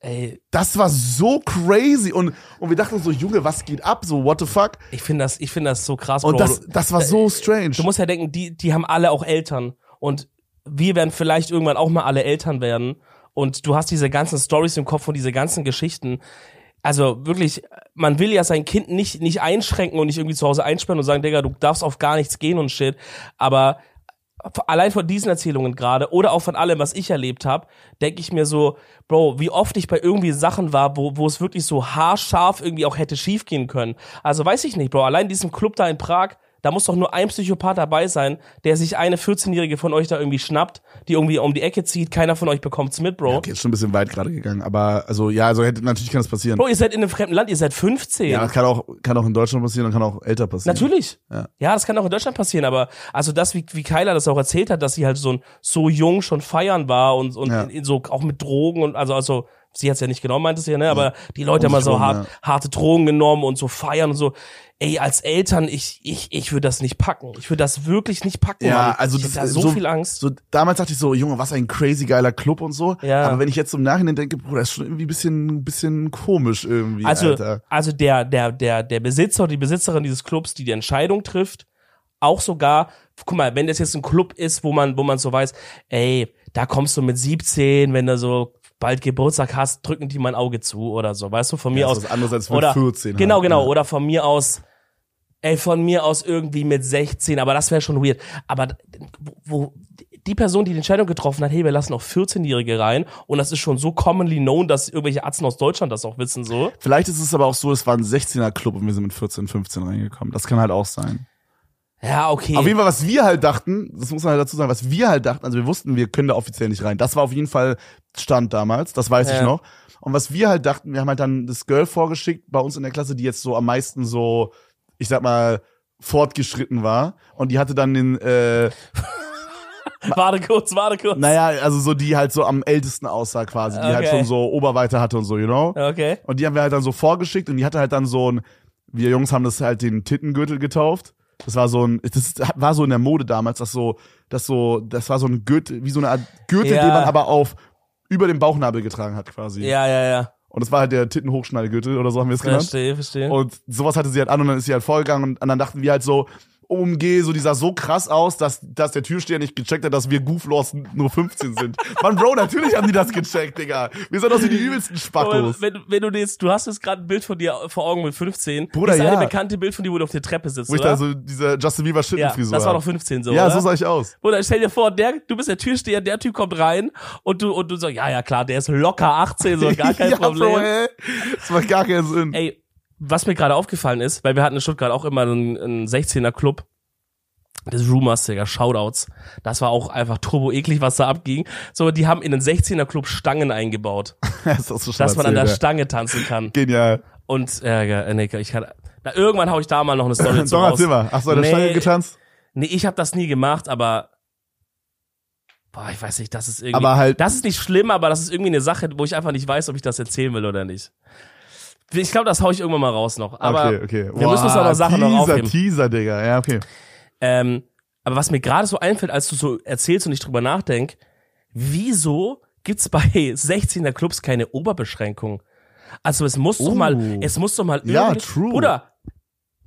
Ey, Das war so crazy. Und, und wir dachten so, Junge, was geht ab? So, what the fuck? ich finde das, ich finde das so krass, Und Bro. das, das war so strange. Du musst ja denken, die, die haben alle auch Eltern. Und wir werden vielleicht irgendwann auch mal alle Eltern werden. Und du hast diese ganzen Stories im Kopf und diese ganzen Geschichten. Also wirklich, man will ja sein Kind nicht, nicht einschränken und nicht irgendwie zu Hause einsperren und sagen, Digga, du darfst auf gar nichts gehen und shit. Aber allein von diesen Erzählungen gerade oder auch von allem, was ich erlebt habe, denke ich mir so, Bro, wie oft ich bei irgendwie Sachen war, wo, wo es wirklich so haarscharf irgendwie auch hätte schiefgehen können. Also weiß ich nicht, Bro, allein in diesem Club da in Prag, da muss doch nur ein Psychopath dabei sein, der sich eine 14-Jährige von euch da irgendwie schnappt, die irgendwie um die Ecke zieht, keiner von euch bekommt's mit, Bro. Okay, ist schon ein bisschen weit gerade gegangen. Aber, also, ja, also hätte, natürlich kann das passieren. Bro, ihr seid in einem fremden Land, ihr seid 15. Ja, das kann auch, kann auch in Deutschland passieren und kann auch älter passieren. Natürlich. Ja. Ja. das kann auch in Deutschland passieren, aber also das, wie, wie Kyla das auch erzählt hat, dass sie halt so, ein- so jung schon feiern war und, und Ja. in, in so auch mit Drogen und also, also sie hat's ja nicht genommen, meinte sie ja, ne? Aber die Leute haben mal so hart, ja. harte Drogen genommen und so feiern und so. Ey, als Eltern, ich, ich, ich würde das nicht packen. Ich würde das wirklich nicht packen. Ja, Mann. also ich das da ist so, so- viel Angst. So, damals dachte ich so, Junge, was ein crazy geiler Club und so. Ja. Aber wenn ich jetzt im Nachhinein denke, Bruder, ist schon irgendwie ein bisschen, bisschen komisch irgendwie, Also, Alter. also der, der, der, der Besitzer oder die Besitzerin dieses Clubs, die die Entscheidung trifft, auch sogar, guck mal, wenn das jetzt ein Club ist, wo man, wo man so weiß, ey, da kommst du mit 17, wenn du so bald Geburtstag hast, drücken die mal ein Auge zu oder so, weißt du, von mir Ja, aus. ist was anderes als mit oder, 14 halt, Genau, genau, ja. oder von mir aus, ey, von mir aus irgendwie mit 16, aber das wäre schon weird. Aber wo, die Person, die die Entscheidung getroffen hat, hey, wir lassen auch 14-Jährige rein und das ist schon so commonly known, dass irgendwelche Arzten aus Deutschland das auch wissen, so. Vielleicht ist es aber auch so, es war ein 16er Club und wir sind mit 14, 15 reingekommen. Das kann halt auch sein. Ja, okay. Auf jeden Fall, was wir halt dachten, das muss man halt dazu sagen, was wir halt dachten, also wir wussten, wir können da offiziell nicht rein. Das war auf jeden Fall Stand damals, das weiß ich Ja. noch. Und was wir halt dachten, wir haben halt dann das Girl vorgeschickt bei uns in der Klasse, die jetzt so am meisten so, ich sag mal, fortgeschritten war. Und die hatte dann den, äh, Warte kurz, warte kurz. naja, also so die halt so am ältesten aussah quasi, die halt Okay. schon so Oberweite hatte und so, you know? Okay. Und die haben wir halt dann so vorgeschickt und die hatte halt dann so ein, wir Jungs haben das halt den Tittengürtel getauft. Das war so ein, das war so in der Mode damals, das so, das so, das war so ein Gürtel, wie so eine Art Gürtel, Ja. den man aber auf über den Bauchnabel getragen hat quasi. Ja, ja, ja. Und das war halt der Tittenhochschneidegürtel oder so haben wir es genannt. Verstehe, verstehe. Und sowas hatte sie halt an und dann ist sie halt vorgegangen und dann dachten wir halt so, OMG, so die sah so krass aus, dass, dass der Türsteher nicht gecheckt hat, dass wir Gooflaws nur 15 sind. Mann, Bro, natürlich haben die das gecheckt, Digga. Wir sind doch so die übelsten Spackos. wenn, wenn du jetzt, du hast jetzt gerade ein Bild von dir vor Augen mit 15. Bruder, das ist ja. eine bekannte Bild von dir, wo du auf der Treppe sitzt, Wo ich oder? da so diese Justin Bieber ja, Schittenfrisur das war doch 15 so, Ja, oder? so sah ich aus. Oder stell dir vor, der, du bist der Türsteher, der Typ kommt rein und du, und du sagst, ja, ja, klar, der ist locker 18, so gar kein ja, Problem. Bro, ey. Das macht gar keinen Sinn. Ey, was mir gerade aufgefallen ist, weil wir hatten in Stuttgart auch immer einen, einen 16er Club des Rumors, Digga, Shoutouts. Das war auch einfach turbo eklig, was da abging. So, die haben in den 16er Club Stangen eingebaut, das du schon dass man an der Stange tanzen kann. Genial. Und, äh, ja, nee, ich kann, na, irgendwann hau ich da mal noch eine Story zu raus. mal. Hast du an der Nee. Stange getanzt? Nee, ich habe das nie gemacht, aber boah, ich weiß nicht, das ist irgendwie Aber halt- das ist nicht schlimm, aber das ist irgendwie eine Sache, wo ich einfach nicht weiß, ob ich das erzählen will oder nicht. Ich glaube, das hau ich irgendwann mal raus noch, aber okay, okay. wir müssen uns noch Sachen noch Teaser, aufheben. Teaser, Digga. Ja, okay. Ähm, aber was mir gerade so einfällt, als du so erzählst und ich drüber nachdenk, wieso gibt's bei 16er Clubs keine Oberbeschränkung? Also es muss doch Oh. mal, es muss doch mal Ja, irgendwie- true. Oder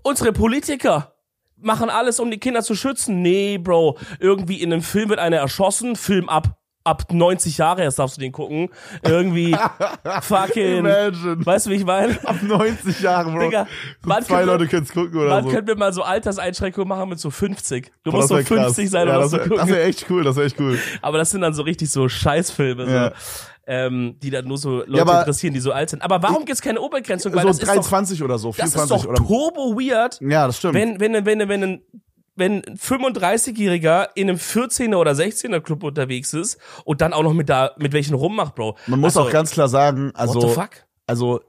unsere Politiker machen alles, um die Kinder zu schützen. Nee, Bro, irgendwie in einem Film wird einer erschossen, Film ab ab 90 Jahre erst darfst du den gucken. Irgendwie fucking, Imagine. weißt du, wie ich meine? Ab 90 Jahren, Bro. Digga, so zwei können Leute können's gucken oder Wann so. können wir mal so Alterseinschränkungen machen mit so 50? Du Boah, musst so das wär krass. 50 sein, um ja, das das zu wär, gucken. das echt cool, das wär echt cool. Aber das sind dann so richtig so Scheißfilme. Ja. So. ähm, die dann nur so Leute Ja, interessieren, die so alt sind. Aber warum gibt's keine Oberbegrenzung? Weil so das ist doch, 23 oder so, das 24 ist doch oder. turbo weird, Ja, das stimmt. wenn, wenn, wenn, wenn ein wenn ein 35-Jähriger in einem 14er oder 16er Club unterwegs ist und dann auch noch mit da mit welchen rummacht, Bro. Man muss also, auch ganz klar sagen, what also the fuck? also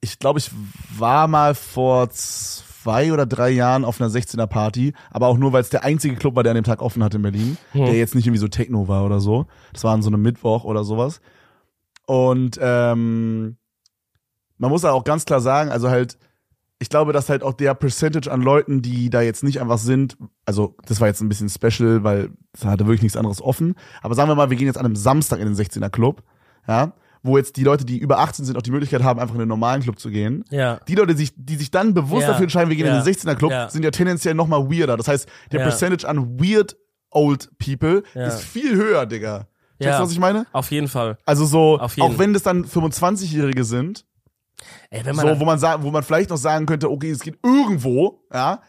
ich glaube, ich war mal vor zwei oder drei Jahren auf einer 16er Party, aber auch nur, weil es der einzige Club war, der an dem Tag offen hatte in Berlin, Hm. der jetzt nicht irgendwie so Techno war oder so. Das war an so einem Mittwoch oder sowas. Und ähm, man muss auch ganz klar sagen, also halt, ich glaube, dass halt auch der Percentage an Leuten, die da jetzt nicht einfach sind, also das war jetzt ein bisschen special, weil es hatte wirklich nichts anderes offen. Aber sagen wir mal, wir gehen jetzt an einem Samstag in den 16er Club, ja, wo jetzt die Leute, die über 18 sind, auch die Möglichkeit haben, einfach in den normalen Club zu gehen. Ja. Die Leute, die sich, die sich dann bewusst Ja. dafür entscheiden, wir gehen Ja. in den 16er Club, Ja. sind ja tendenziell noch mal weirder. Das heißt, der. Percentage an weird old people ist viel höher, Digga. Ja. du, was ich meine? Auf jeden Fall. Also so, auch wenn das dann 25-Jährige sind, Ey, so, wo man sagen, wo man vielleicht noch sagen könnte, okay, es geht irgendwo, ja,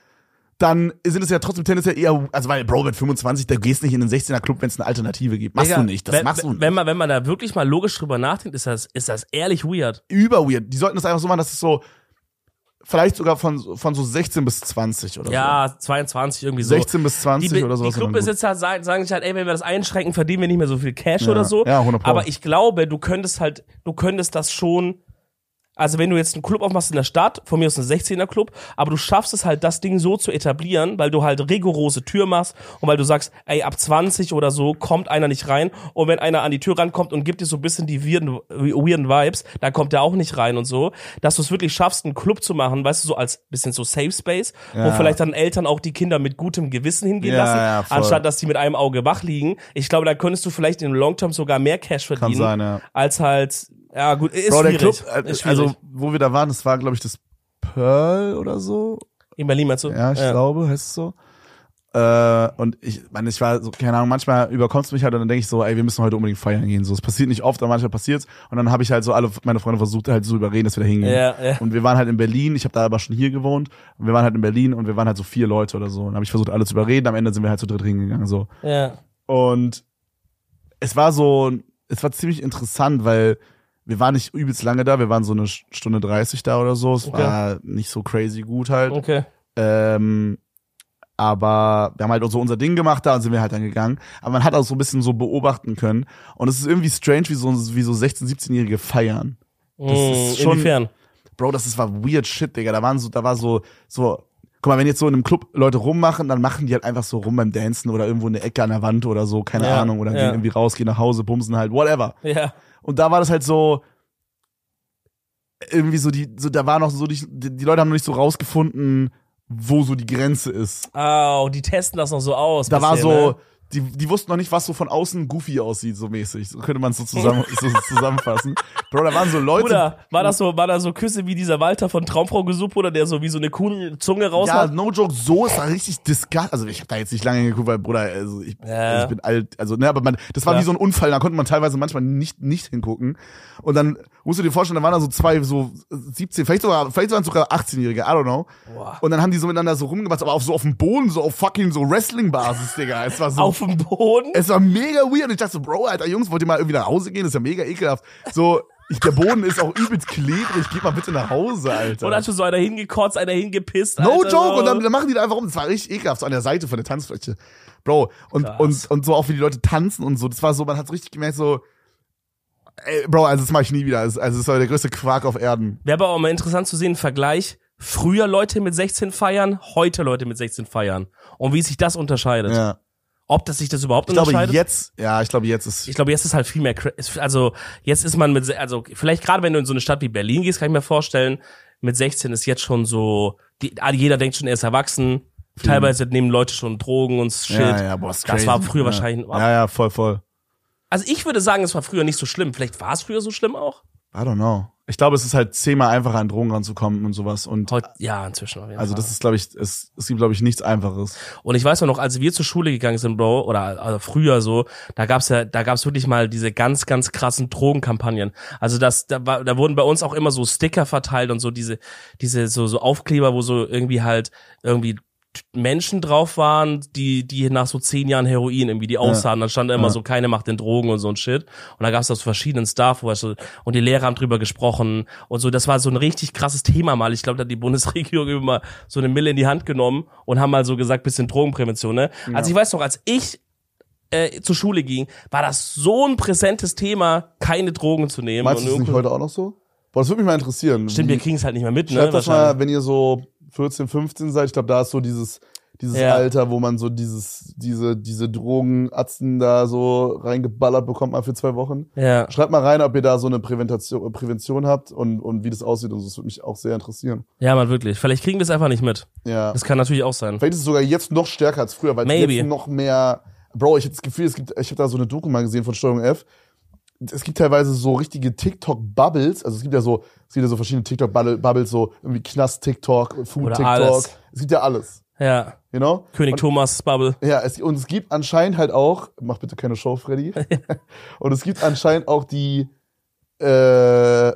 dann sind es ja trotzdem tendenziell eher, also weil, Bro, mit 25, da gehst nicht in den 16er Club, wenn es eine Alternative gibt. Machst Digga, du nicht, das wenn, machst du nicht. Wenn man, wenn man da wirklich mal logisch drüber nachdenkt, ist das, ist das ehrlich weird. Über weird. Die sollten das einfach so machen, dass es so, vielleicht sogar von, von so 16 bis 20 oder Ja, 22 irgendwie so. so. 16 bis 20 die, oder sowas. Die. Clubbesitzer sagen, sagen sich halt, ey, wenn wir das einschränken, verdienen wir nicht mehr so viel Cash Ja, oder so. ja, 100 Pro. Aber ich glaube, du könntest halt, du könntest das schon, also wenn du jetzt einen Club aufmachst in der Stadt, von mir aus ein 16er Club, aber du schaffst es halt, das Ding so zu etablieren, weil du halt rigorose Tür machst und weil du sagst, ey, ab 20 oder so kommt einer nicht rein und wenn einer an die Tür rankommt und gibt dir so ein bisschen die weirden, weirden Vibes, dann kommt der auch nicht rein und so, dass du es wirklich schaffst, einen Club zu machen, weißt du, so als bisschen so Safe Space, wo Ja. vielleicht dann Eltern auch die Kinder mit gutem Gewissen hingehen Ja, lassen, ja, anstatt dass die mit einem Auge wach liegen. Ich glaube, da könntest du vielleicht im Long Term sogar mehr Cash verdienen, sein, als halt, ja gut, ist Bro, der schwierig. Club, äh, ist schwierig. also, wo wir da waren, das war, glaube ich, das Pearl oder so. in Berlin meinst du? Ja, ich glaube, heißt es so. Äh, und ich meine, ich war so, keine Ahnung, manchmal überkommt es mich halt und dann denke ich so, ey, wir müssen heute unbedingt feiern gehen. So, es passiert nicht oft, aber manchmal passiert's. Und dann habe ich halt so alle meine Freunde versucht, halt so überreden, dass wir da hingehen. Ja, ja. Und wir waren halt in Berlin, ich habe da aber schon hier gewohnt. Und wir waren halt in Berlin und wir waren halt so vier Leute oder so. Und habe ich versucht, alle zu überreden. Am Ende sind wir halt zu dritt hingegangen. So. Ja. Und es war so, es war ziemlich interessant, weil wir waren nicht übelst lange da, wir waren so eine Stunde 30 da oder so. Es Okay. war nicht so crazy gut halt. Okay. Ähm, aber wir haben halt so unser Ding gemacht da und sind wir halt dann gegangen. Aber man hat auch so ein bisschen so beobachten können. Und es ist irgendwie strange, wie so, wie so 16-, 17-Jährige feiern. Das ist schon- Inwiefern? Bro, das ist war weird shit, Digga. Da waren so, da war so, so, guck mal, wenn jetzt so in einem Club Leute rummachen, dann machen die halt einfach so rum beim Dancen oder irgendwo in der Ecke an der Wand oder so, keine Ja, Ahnung, oder ja. gehen irgendwie raus, gehen nach Hause, bumsen halt, whatever. Ja. Und da war das halt so, irgendwie so die, so, da war noch so, die, die Leute haben noch nicht so rausgefunden, wo so die Grenze ist. Oh, die testen das noch so aus. Da war bisschen, so, ne? Die, die wussten noch nicht, was so von außen goofy aussieht, so mäßig. So könnte man es so, zusammen, so zusammenfassen. Bro, da waren so Leute. Bruder, war das so, war da so Küsse wie dieser Walter von Traumfrau gesucht oder der so wie so eine coole Zunge raus ja, hat? no joke, so ist da richtig disgust. Also ich habe da jetzt nicht lange geguckt, weil Bruder, also ich, Ja. also ich bin alt, also ne, aber man, das war Ja. wie so ein Unfall, da konnte man teilweise manchmal nicht nicht hingucken. Und dann musst du dir vorstellen, da waren da so zwei so 17, vielleicht sogar vielleicht es sogar 18-jährige, I don't know. Boah. Und dann haben die so miteinander so rumgemacht, aber auf so auf dem Boden, so auf fucking so Wrestling Basis, Digga. Es war so Auf dem Boden? Es war mega weird. Ich dachte so, Bro, Alter, Jungs, wollt ihr mal irgendwie nach Hause gehen? Das ist ja mega ekelhaft. So, ich, der Boden ist auch übelst klebrig. Geht mal bitte nach Hause, Alter. Und hat schon so einer hingekotzt, einer hingepisst. no Alter, joke. so. Und dann, dann machen die da einfach rum. Das war richtig ekelhaft. So an der Seite von der Tanzfläche. Bro. Und, Krass. und, und so auch wie die Leute tanzen und so. Das war so, man hat richtig gemerkt, so, ey, Bro, also das mache ich nie wieder. Also, also das war der größte Quark auf Erden. Wäre aber auch mal interessant zu sehen, Vergleich. Früher Leute mit 16 feiern, heute Leute mit 16 feiern. Und wie sich das unterscheidet. Ja. Ob das sich das überhaupt Ich glaube, jetzt, ja, ich glaube, jetzt ist, Ich glaube, jetzt ist halt viel mehr, also jetzt ist man mit, also vielleicht gerade wenn du in so eine Stadt wie Berlin gehst, kann ich mir vorstellen, mit 16 ist jetzt schon so, die, jeder denkt schon, er ist erwachsen. Teilweise nehmen Leute schon Drogen und Shit. ja, ja, boah, das crazy. war früher ja. wahrscheinlich. Ja, ja, voll, voll. Also ich würde sagen, es war früher nicht so schlimm. Vielleicht war es früher so schlimm auch. I don't know. Ich glaube, es ist halt zehnmal einfacher, an Drogen ranzukommen und sowas. Und Heute, ja, inzwischen Also das ist, glaube ich, es, es gibt, glaube ich, nichts Einfaches. Und ich weiß auch noch, als wir zur Schule gegangen sind, Bro, oder also früher so, da gab's ja, da gab's wirklich mal diese ganz, ganz krassen Drogenkampagnen. Also das, da, war, da wurden bei uns auch immer so Sticker verteilt und so diese, diese so, so Aufkleber, wo so irgendwie halt irgendwie Menschen drauf waren, die, die nach so zehn Jahren Heroin irgendwie die aussahen. Dann stand da immer Ja. so, keine macht den Drogen und so ein Shit. Und da gab es das verschiedenen Stuff, weißt du, und die Lehrer haben drüber gesprochen und so. Das war so ein richtig krasses Thema mal. Ich glaube, da hat die Bundesregierung immer so eine Mille in die Hand genommen und haben mal so gesagt, bisschen Drogenprävention, ne? Also ich weiß noch, als ich äh, zur Schule ging, war das so ein präsentes Thema, keine Drogen zu nehmen. Meinst du das nicht heute auch noch so? Boah, das würde mich mal interessieren. Stimmt, wir kriegen es halt nicht mehr mit, ne? Schreibt das wahrscheinlich. mal, wenn ihr so 14, 15 seid. Ich glaube, da ist so dieses, dieses Ja. Alter, wo man so dieses, diese, diese Drogenatzen da so reingeballert bekommt mal für zwei Wochen. Ja. Schreibt mal rein, ob ihr da so eine Präventation, Prävention habt und, und wie das aussieht und so. Das würde mich auch sehr interessieren. ja, man, wirklich. Vielleicht kriegen wir es einfach nicht mit. Ja. Das kann natürlich auch sein. Vielleicht ist es sogar jetzt noch stärker als früher, weil Maybe. jetzt noch mehr. Bro, ich habe das Gefühl, es gibt, ich habe da so eine Doku mal gesehen von Steuerung F. Es gibt teilweise so richtige TikTok-Bubbles. Also es gibt ja so, es gibt ja so verschiedene TikTok-Bubbles, so irgendwie Knast-TikTok, Food-TikTok. Es gibt ja alles. Ja. You know? König Thomas Bubble. Ja, es, und es gibt anscheinend halt auch, mach bitte keine Show, Freddy. und es gibt anscheinend auch die, äh,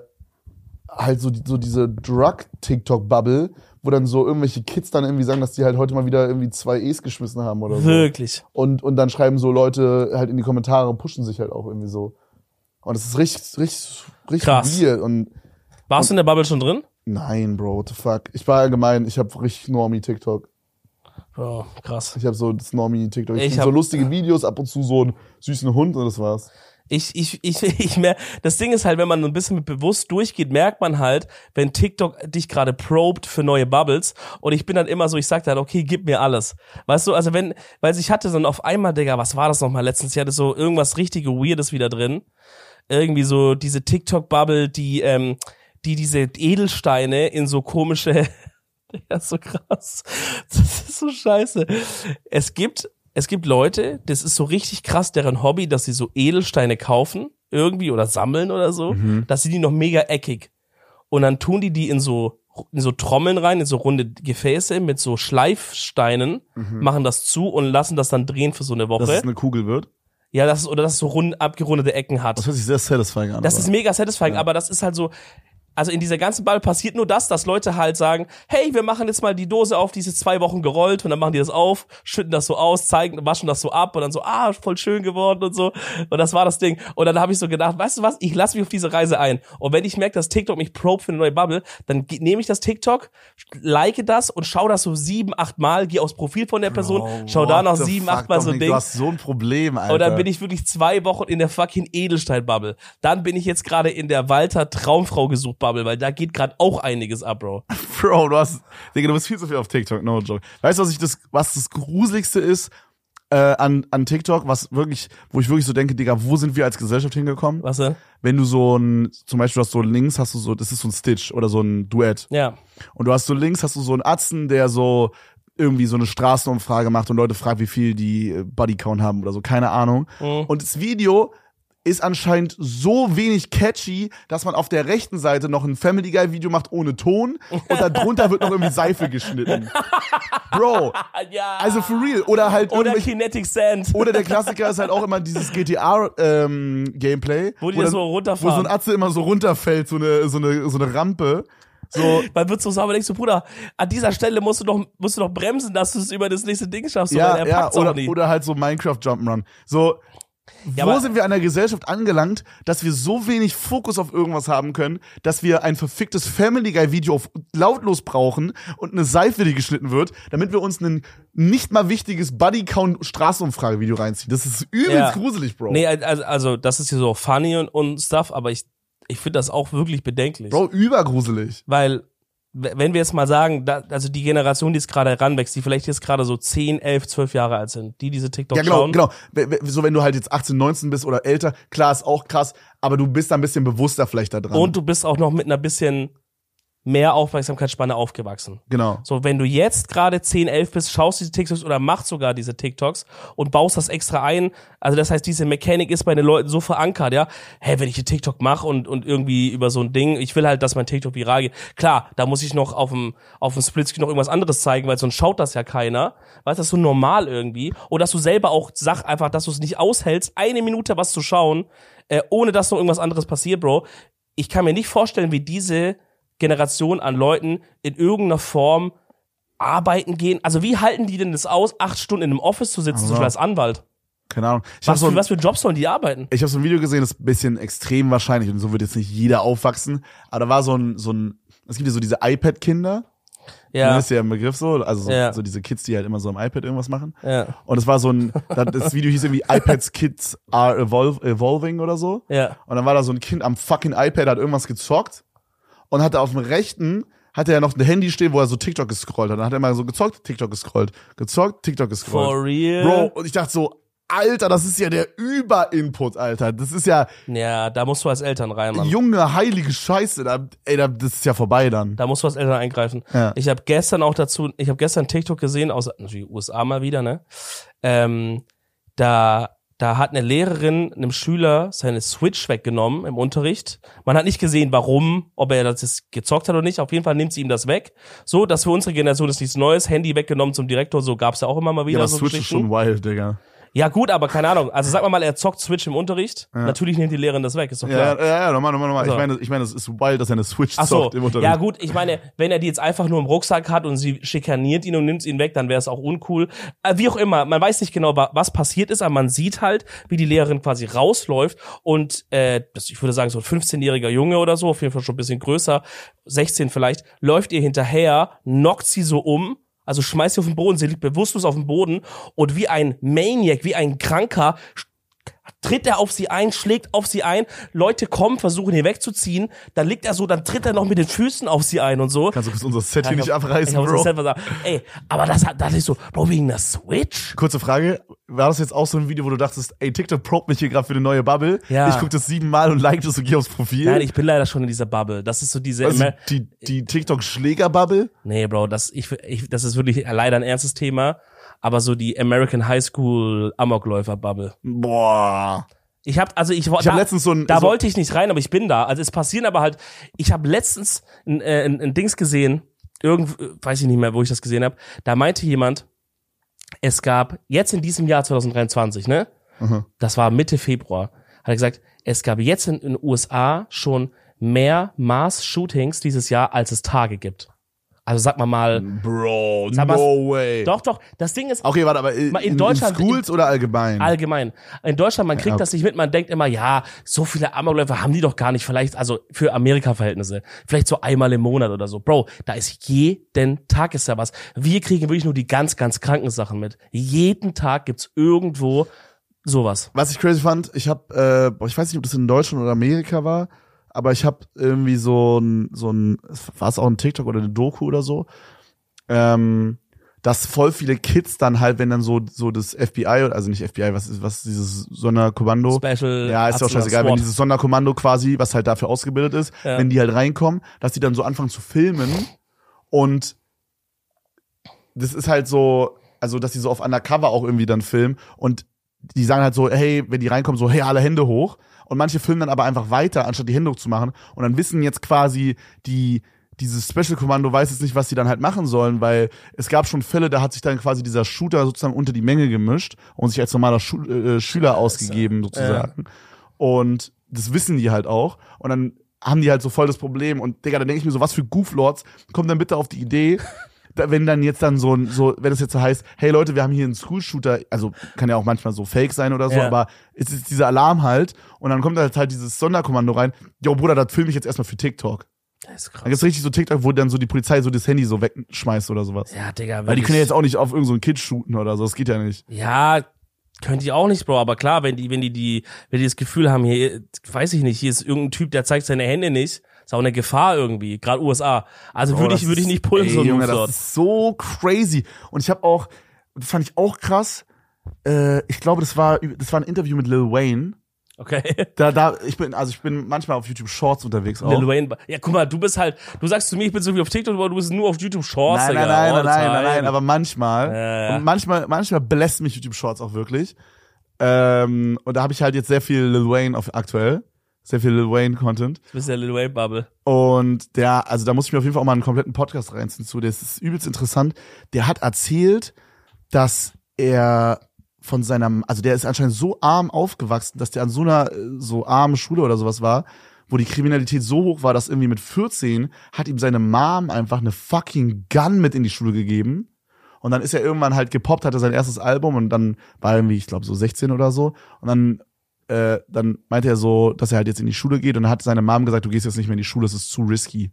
halt so, so diese Drug-TikTok-Bubble, wo dann so irgendwelche Kids dann irgendwie sagen, dass die halt heute mal wieder irgendwie zwei E's geschmissen haben oder so. Wirklich. Und, und dann schreiben so Leute halt in die Kommentare und pushen sich halt auch irgendwie so. Und das ist richtig, richtig, richtig Krass. weird. Und Warst du in der Bubble schon drin? nein, Bro, what the fuck. Ich war allgemein, ich habe richtig Normie TikTok. Oh, krass. Ich habe so das Normie TikTok. Ich, Ich hab- so lustige Videos, ab und zu so einen süßen Hund und das war's. Ich, ich, ich, ich mer das Ding ist halt, wenn man ein bisschen mit bewusst durchgeht, merkt man halt, wenn TikTok dich gerade probt für neue Bubbles. Und ich bin dann immer so, ich sag dann, okay, gib mir alles. Weißt du, also wenn, weil ich hatte dann auf einmal, Digga, was war das nochmal letztens? Ich hatte so irgendwas richtige Weirdes wieder drin. Irgendwie so diese TikTok-Bubble, die, ähm, die diese Edelsteine in so komische, ja, so krass. Das ist so scheiße. Es gibt, es gibt Leute, das ist so richtig krass, deren Hobby, dass sie so Edelsteine kaufen, irgendwie, oder sammeln oder so, dass sie die noch mega eckig. Und dann tun die die in so, in so Trommeln rein, in so runde Gefäße mit so Schleifsteinen, machen das zu und lassen das dann drehen für so eine Dass es Woche. eine Kugel wird. Ja, das ist, oder dass es so rund, abgerundete Ecken hat. Das hört sich sehr satisfying an. Das aber- ist mega satisfying, aber das ist halt so, also in dieser ganzen Ball passiert nur das, dass Leute halt sagen, hey, wir machen jetzt mal die Dose auf, die ist jetzt zwei Wochen gerollt und dann machen die das auf, schütten das so aus, zeigen, waschen das so ab und dann so, ah, voll schön geworden und so. Und das war das Ding. Und dann habe ich so gedacht, weißt du was, ich lasse mich auf diese Reise ein. Und wenn ich merke, dass TikTok mich probe für eine neue Bubble, dann nehme ich das TikTok, like das und schau das so sieben, acht Mal, gehe aufs Profil von der Person, Bro, schau da noch sieben, acht Mal so ein Ding. Du hast so ein Problem, Alter. Und dann bin ich wirklich zwei Wochen in der fucking Edelstein-Bubble. Dann bin ich jetzt gerade in der Walter Traumfrau gesucht Bubble, weil da geht gerade auch einiges ab, Bro. Bro, du hast, Digga, du bist viel zu viel auf TikTok, no joke. Weißt du, was ich das, was das Gruseligste ist äh, an, an TikTok, was wirklich, wo ich wirklich so denke, Digga, wo sind wir als Gesellschaft hingekommen? Was denn? Wenn du so ein, zum Beispiel du hast so links, hast du so, das ist so ein Stitch oder so ein Duett. Ja. Und du hast so links, hast du so einen Atzen, der so irgendwie so eine Straßenumfrage macht und Leute fragt, wie viel die äh, Bodycount haben oder so, keine Ahnung. Mhm. Und das Video ist anscheinend so wenig catchy, dass man auf der rechten Seite noch ein Family Guy Video macht ohne Ton und darunter wird noch irgendwie Seife geschnitten. Bro, ja. also for real. Oder halt Oder Kinetic Sand. oder der Klassiker ist halt auch immer dieses GTA-Gameplay. Wo die das- so Wo so runterfahren. ein Atze immer so runterfällt, so eine, so eine, so eine Rampe. So, Man wird so sauber, denkst du, Bruder, an dieser Stelle musst du doch, musst du doch bremsen, dass du es über das nächste Ding schaffst, ja, er ja, oder, oder halt so Minecraft Jump'n'Run. So, Ja, wo sind wir an der Gesellschaft angelangt, dass wir so wenig Fokus auf irgendwas haben können, dass wir ein verficktes Family Guy Video auf lautlos brauchen und eine Seife, die geschnitten wird, damit wir uns ein nicht mal wichtiges Buddy Count Straßenumfrage Video reinziehen. Das ist übelst Ja. gruselig, Bro. Nee, also, also das ist hier so funny und, und stuff, aber ich, ich finde das auch wirklich bedenklich. Bro, übergruselig. Weil, wenn wir jetzt mal sagen, da, also die Generation, die jetzt gerade heranwächst, die vielleicht jetzt gerade so 10, 11, 12 Jahre alt sind, die diese TikTok Ja, genau, schauen. genau. So, wenn du halt jetzt 18, 19 bist oder älter, klar, ist auch krass, aber du bist da ein bisschen bewusster vielleicht da dran. Und du bist auch noch mit einer bisschen mehr Aufmerksamkeitsspanne aufgewachsen. genau. So, wenn du jetzt gerade 10, 11 bist, schaust diese TikToks oder machst sogar diese TikToks und baust das extra ein. Also das heißt, diese Mechanik ist bei den Leuten so verankert, ja. Hey, wenn ich einen TikTok mache und, und irgendwie über so ein Ding, ich will halt, dass mein TikTok viral geht. Klar, da muss ich noch auf dem, auf dem Splitscreen noch irgendwas anderes zeigen, weil sonst schaut das ja keiner. Weißt du, das ist so normal irgendwie. Oder dass du selber auch sag einfach, dass du es nicht aushältst, eine Minute was zu schauen, äh, ohne dass noch irgendwas anderes passiert, Bro. Ich kann mir nicht vorstellen, wie diese Generation an Leuten in irgendeiner Form arbeiten gehen. Also wie halten die denn das aus, acht Stunden in einem Office zu sitzen, Also. zum Beispiel als Anwalt? Keine Ahnung. Ich habe Was, so, für, ein- was für Jobs sollen die arbeiten? ich hab so ein Video gesehen, das ist ein bisschen extrem wahrscheinlich und so wird jetzt nicht jeder aufwachsen. Aber da war so ein, so ein, es gibt ja so diese iPad-Kinder. Ja. Das ist ja ein Begriff so, also so, Ja. so diese Kids, die halt immer so am iPad irgendwas machen. ja, Und es war so ein, da- das Video hieß irgendwie iPads Kids are evol evolving oder so. ja. Und dann war da so ein Kind am fucking iPad, hat irgendwas gezockt und hatte auf dem rechten, hatte er noch ein Handy stehen, wo er so TikTok gescrollt hat. Dann hat er mal so gezockt, TikTok gescrollt, gezockt, TikTok gescrollt. For real? Bro, und ich dachte so, Alter, das ist ja der Über-Input, Alter. Das ist ja Ja, da musst du als Eltern rein, Mann. junge, heilige Scheiße. Da, ey, da, das ist ja vorbei dann. Da musst du als Eltern eingreifen. Ja. Ich habe gestern auch dazu, ich habe gestern TikTok gesehen, aus natürlich USA mal wieder, ne? Ähm, da, da hat eine Lehrerin einem Schüler seine Switch weggenommen im Unterricht. Man hat nicht gesehen, warum, ob er das jetzt gezockt hat oder nicht. Auf jeden Fall nimmt sie ihm das weg. So, das für unsere Generation ist nichts Neues. Handy weggenommen zum Direktor, so gab's ja auch immer mal wieder Ja, das so Switch ist schon wild, Digga. Ja gut, aber keine Ahnung. Also sag mal mal, er zockt Switch im Unterricht. Natürlich nimmt die Lehrerin das weg, ist doch Ja, klar. ja, ja, nochmal, nochmal, nochmal. So. Ich meine, ich meine, es ist wild, dass er eine Switch Ach so, zockt im Unterricht. ja gut, ich meine, wenn er die jetzt einfach nur im Rucksack hat und sie schikaniert ihn und nimmt ihn weg, dann wäre es auch uncool. Äh, wie auch immer, man weiß nicht genau, wa- was passiert ist, aber man sieht halt, wie die Lehrerin quasi rausläuft und äh, ich würde sagen, so ein 15-jähriger Junge oder so, auf jeden Fall schon ein bisschen größer, 16 vielleicht, läuft ihr hinterher, knockt sie so um, also schmeißt sie auf den Boden, sie liegt bewusstlos auf dem Boden. Und wie ein Maniac, wie ein Kranker, tritt er auf sie ein, schlägt auf sie ein, Leute kommen, versuchen ihn wegzuziehen, dann liegt er so, dann tritt er noch mit den Füßen auf sie ein und so. Kannst du kurz unser Set hier Ich nicht hab- abreißen, Bro? Ey, aber das hat, da dachte ich so, Bro, wegen der Switch? Kurze Frage, war das jetzt auch so ein Video, wo du dachtest, ey, TikTok probt mich hier gerade für eine neue Bubble? Ja. Ich guck das siebenmal und like das und geh aufs Profil. Nein, ich bin leider schon in dieser Bubble. Das ist so diese, also die, die TikTok-Schläger-Bubble? nee, Bro, das, ich, ich, das ist wirklich leider ein ernstes Thema, aber so die American High School Amokläufer-Bubble. Boah. Ich hab, also ich, Ich habe letztens so ein... Da so, wollte ich nicht rein, aber ich bin da. Also es passieren aber halt, ich habe letztens ein, äh, ein, ein Dings gesehen, irgend, weiß ich nicht mehr, wo ich das gesehen habe. Da meinte jemand, es gab jetzt in diesem Jahr 2023, ne? Mhm. Das war Mitte Februar, hat er gesagt, es gab jetzt in den USA schon mehr Mass-Shootings dieses Jahr, als es Tage gibt. Also sag mal mal, Bro, Sag mal- no way. doch, doch, das Ding ist, Okay, warte, aber in, in in, Deutschland- in Schools oder allgemein? Allgemein. In Deutschland, man kriegt Ja. das nicht mit, man denkt immer, ja, so viele Amokläufer haben die doch gar nicht, vielleicht, also für Amerika-Verhältnisse, vielleicht so einmal im Monat oder so. Bro, da ist jeden Tag ist da was. Wir kriegen wirklich nur die ganz, ganz kranken Sachen mit. Jeden Tag gibt's irgendwo sowas. Was ich crazy fand, ich habe, äh, ich weiß nicht, ob das in Deutschland oder Amerika war, aber ich habe irgendwie so ein, so ein, war es auch ein TikTok oder eine Doku oder so, ähm, dass voll viele Kids dann halt, wenn dann so so das FBI, also nicht FBI, was ist was ist dieses Sonderkommando? Special. Ja, ist doch Arsenal scheißegal, wenn dieses Sonderkommando quasi, was halt dafür ausgebildet ist, Ja. wenn die halt reinkommen, dass die dann so anfangen zu filmen und das ist halt so, also dass die so auf Undercover auch irgendwie dann filmen und die sagen halt so, hey, wenn die reinkommen, so, hey, alle Hände hoch. Und manche filmen dann aber einfach weiter, anstatt die Hände hochzumachen. Und dann wissen jetzt quasi die, dieses Special Kommando weiß jetzt nicht, was sie dann halt machen sollen, weil es gab schon Fälle, da hat sich dann quasi dieser Shooter sozusagen unter die Menge gemischt und sich als normaler Schu äh, Schüler ausgegeben sozusagen. Und das wissen die halt auch. Und dann haben die halt so voll das Problem. Und Digga, dann denke ich mir so, was für Gooflords kommen dann bitte auf die Idee, wenn dann jetzt dann so, ein- so, wenn es jetzt so heißt, hey Leute, wir haben hier einen School-Shooter, also kann ja auch manchmal so fake sein oder so, Ja. aber es ist dieser Alarm halt und dann kommt halt halt dieses Sonderkommando rein, jo Bruder, das filme ich jetzt erstmal für TikTok. Das ist Dann krass. gibt's richtig so TikTok, wo dann so die Polizei so das Handy so wegschmeißt oder sowas. Ja, Digga. Weil die können ja jetzt auch nicht auf irgendeinen so einen Kid shooten oder so, das geht ja nicht. Ja, könnt ihr auch nicht, Bro, aber klar, wenn die, wenn die, die, wenn die das Gefühl haben, hier, weiß ich nicht, hier ist irgendein Typ, der zeigt seine Hände nicht, ist auch eine Gefahr irgendwie, gerade USA. Also Oh, würde ich, würde ich nicht pullen, so ein Junge, das ist so crazy. Und ich habe auch, das fand ich auch krass, äh, ich glaube, das war, das war ein Interview mit Lil Wayne. Okay. Da, da, ich bin, also ich bin manchmal auf YouTube Shorts unterwegs auch. Lil Wayne. Ja, guck mal, du bist halt, du sagst zu mir, ich bin so viel auf TikTok, aber du bist nur auf YouTube Shorts, Nein, nein, nein, nein, nein, nein, nein, aber manchmal. Ja, ja. Und manchmal, manchmal belässt mich YouTube Shorts auch wirklich. Ähm, und da habe ich halt jetzt sehr viel Lil Wayne auf aktuell. Sehr viel Lil Wayne Content. Du bist der Lil Wayne Bubble. Und der, also da muss ich mir auf jeden Fall auch mal einen kompletten Podcast reinziehen zu. Das ist übelst interessant. Der hat erzählt, dass er von seinem, also der ist anscheinend so arm aufgewachsen, dass der an so einer äh, so armen Schule oder sowas war, wo die Kriminalität so hoch war, dass irgendwie mit 14 hat ihm seine Mom einfach eine fucking Gun mit in die Schule gegeben. Und dann ist er irgendwann halt gepoppt, hatte sein erstes Album und dann war er irgendwie, ich glaube, so 16 oder so. Und dann, äh, dann meinte er so, dass er halt jetzt in die Schule geht und dann hat seine Mom gesagt, du gehst jetzt nicht mehr in die Schule, es ist zu risky.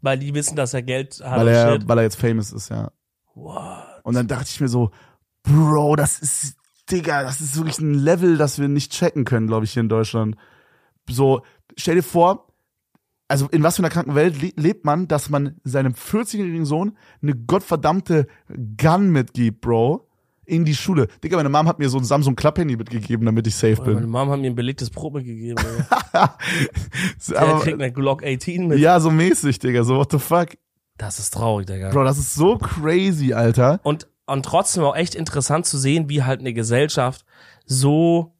Weil die wissen, dass er Geld hat. Weil er, weil er jetzt famous ist, ja. What? Und dann dachte ich mir so, Bro, das ist, Digga, das ist wirklich ein Level, das wir nicht checken können, glaube ich, hier in Deutschland. So, stell dir vor, also in was für einer kranken Welt le lebt man, dass man seinem 14-jährigen Sohn eine gottverdammte Gun mitgibt, Bro, in die Schule. Digga, meine Mom hat mir so ein Samsung Club-Handy mitgegeben, damit ich safe Meine bin. Mom hat mir ein belegtes Brot mitgegeben. ey. Der Aber, kriegt eine Glock 18 mit. ja, so mäßig, Digga, so what the fuck. Das ist traurig, Digga. Bro, das ist so crazy, Alter. Und, und trotzdem auch echt interessant zu sehen, wie halt eine Gesellschaft so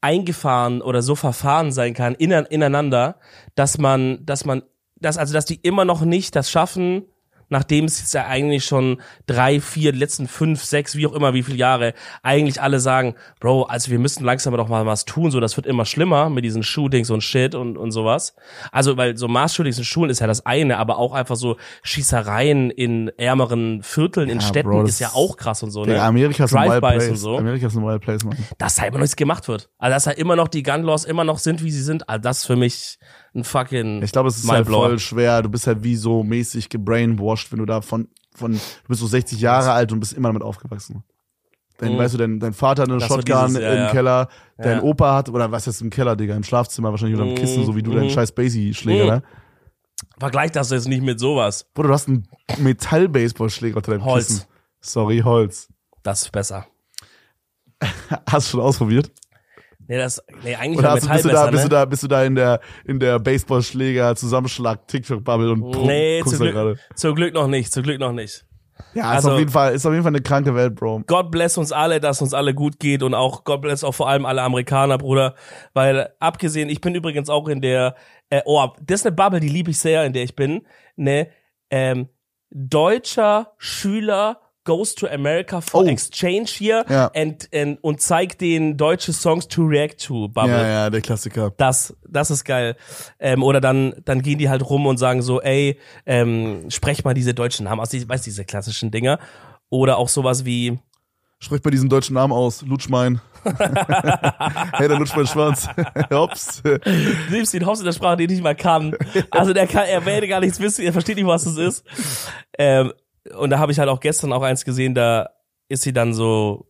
eingefahren oder so verfahren sein kann innen, ineinander, dass man, dass man, dass, also, dass die immer noch nicht das schaffen, nachdem es jetzt ja eigentlich schon drei, vier, die letzten fünf, sechs, wie auch immer, wie viele Jahre, eigentlich alle sagen, Bro, also wir müssen langsam doch mal was tun, so, das wird immer schlimmer mit diesen Shootings und Shit und, und sowas. Also, weil so Mass-Shootings in Schulen ist ja das eine, aber auch einfach so Schießereien in ärmeren Vierteln, in Ja, Städten Bro, ist ja auch krass und so, ne? Amerika ist ein Wild Place. und so. Amerika ist ein Wild Place, Mann. Dass da immer noch nichts gemacht wird. Also, dass da immer noch die Gunlaws immer noch sind, wie sie sind, also das für mich ein fucking Ich glaube, es ist halt voll schwer. Du bist halt wie so mäßig gebrainwashed, wenn du da von, von, du bist so 60 Jahre alt und bist immer damit aufgewachsen. Dein, Mhm. weißt du, dein, dein Vater hat eine Das Shotgun dieses- ja, im ja. Keller, dein Ja. Opa hat, oder was ist im Keller, Digga, im Schlafzimmer wahrscheinlich unter dem Mhm, Kissen, so wie du deinen mhm. scheiß Basie-Schläger, Mhm. ne? Vergleich das jetzt nicht mit sowas. Bruder, du hast einen Metall-Baseballschläger unter deinem Holz. Kissen. Sorry, Holz. Das ist besser. Hast du schon ausprobiert? Nee, das, nee, eigentlich Oder hast bist, du da, besser, bist, ne? du da, bist du da in der, in der Baseballschläger Zusammenschlag TikTok-Bubble und Nee, guckst zum Glück, zum Glück noch nicht, zum Glück noch nicht. Ja, ist Also- auf jeden Fall, ist auf jeden Fall eine kranke Welt, Bro. Gott bless uns alle, dass uns alle gut geht und auch Gott bless auch vor allem alle Amerikaner, Bruder. Weil abgesehen, ich bin übrigens auch in der, äh, oh, das ist eine Bubble, die liebe ich sehr, in der ich bin. Ne, ähm, deutscher Schüler goes to America for Oh. exchange here Ja. and, and, und zeigt den deutsche Songs to react to Bubble. Ja, ja, der Klassiker. Das, das ist geil. Ähm, oder dann, dann gehen die halt rum und sagen so, ey, ähm, sprech mal diese deutschen Namen aus, ich weiß diese klassischen Dinger. Oder auch sowas wie, Sprich bei diesen deutschen Namen aus. Lutschmein. hey, der lutscht meinen Schwanz. Hops. du nimmst ihn Hops in der Sprache, die ich nicht mal kann. Also der kann, er werde gar nichts wissen, er versteht nicht, was es ist. Ähm, und da habe ich halt auch gestern auch eins gesehen, da ist sie dann so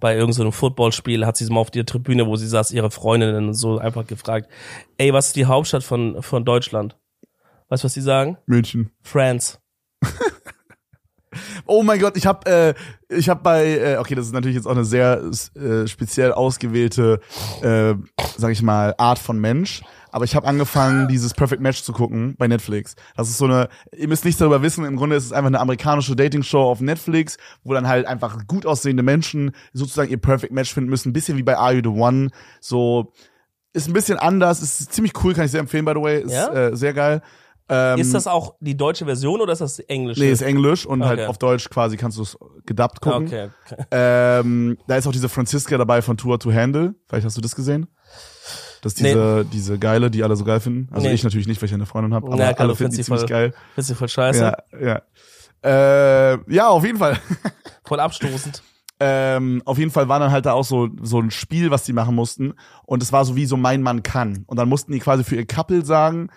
bei irgendeinem Footballspiel, hat sie mal auf der Tribüne, wo sie saß, ihre Freundinnen so einfach gefragt, ey, was ist die Hauptstadt von, von Deutschland? Weißt du, was die sagen? München. France. Oh mein Gott, ich hab, äh, ich hab bei, äh, okay, das ist natürlich jetzt auch eine sehr äh, speziell ausgewählte, äh, sag ich mal, Art von Mensch. Aber ich habe angefangen, dieses Perfect Match zu gucken bei Netflix. Das ist so eine, ihr müsst nichts darüber wissen, im Grunde ist es einfach eine amerikanische Dating-Show auf Netflix, wo dann halt einfach gut aussehende Menschen sozusagen ihr Perfect Match finden müssen. Ein bisschen wie bei Are You The One. So, ist ein bisschen anders, ist ziemlich cool, kann ich sehr empfehlen, by the way. Ist Ja? äh, sehr geil. Ähm, Ist das auch die deutsche Version oder ist das die englische? Nee, ist Englisch und halt Okay. auf Deutsch quasi kannst du es gedubbt gucken. Okay. okay. Ähm, da ist auch diese Franziska dabei von Tour to Handle. Vielleicht hast du das gesehen? Das ist diese, diese geile, die alle so geil finden. Also Nee. ich natürlich nicht, weil ich eine Freundin habe, aber Na klar, alle finden findest die ziemlich voll- geil. Findest du voll scheiße? Ja, ja. Äh, ja, auf jeden Fall. Voll abstoßend. ähm, auf jeden Fall war dann halt da auch so, so ein Spiel, was die machen mussten. Und es war so wie so mein Mann kann. Und dann mussten die quasi für ihr Couple sagen,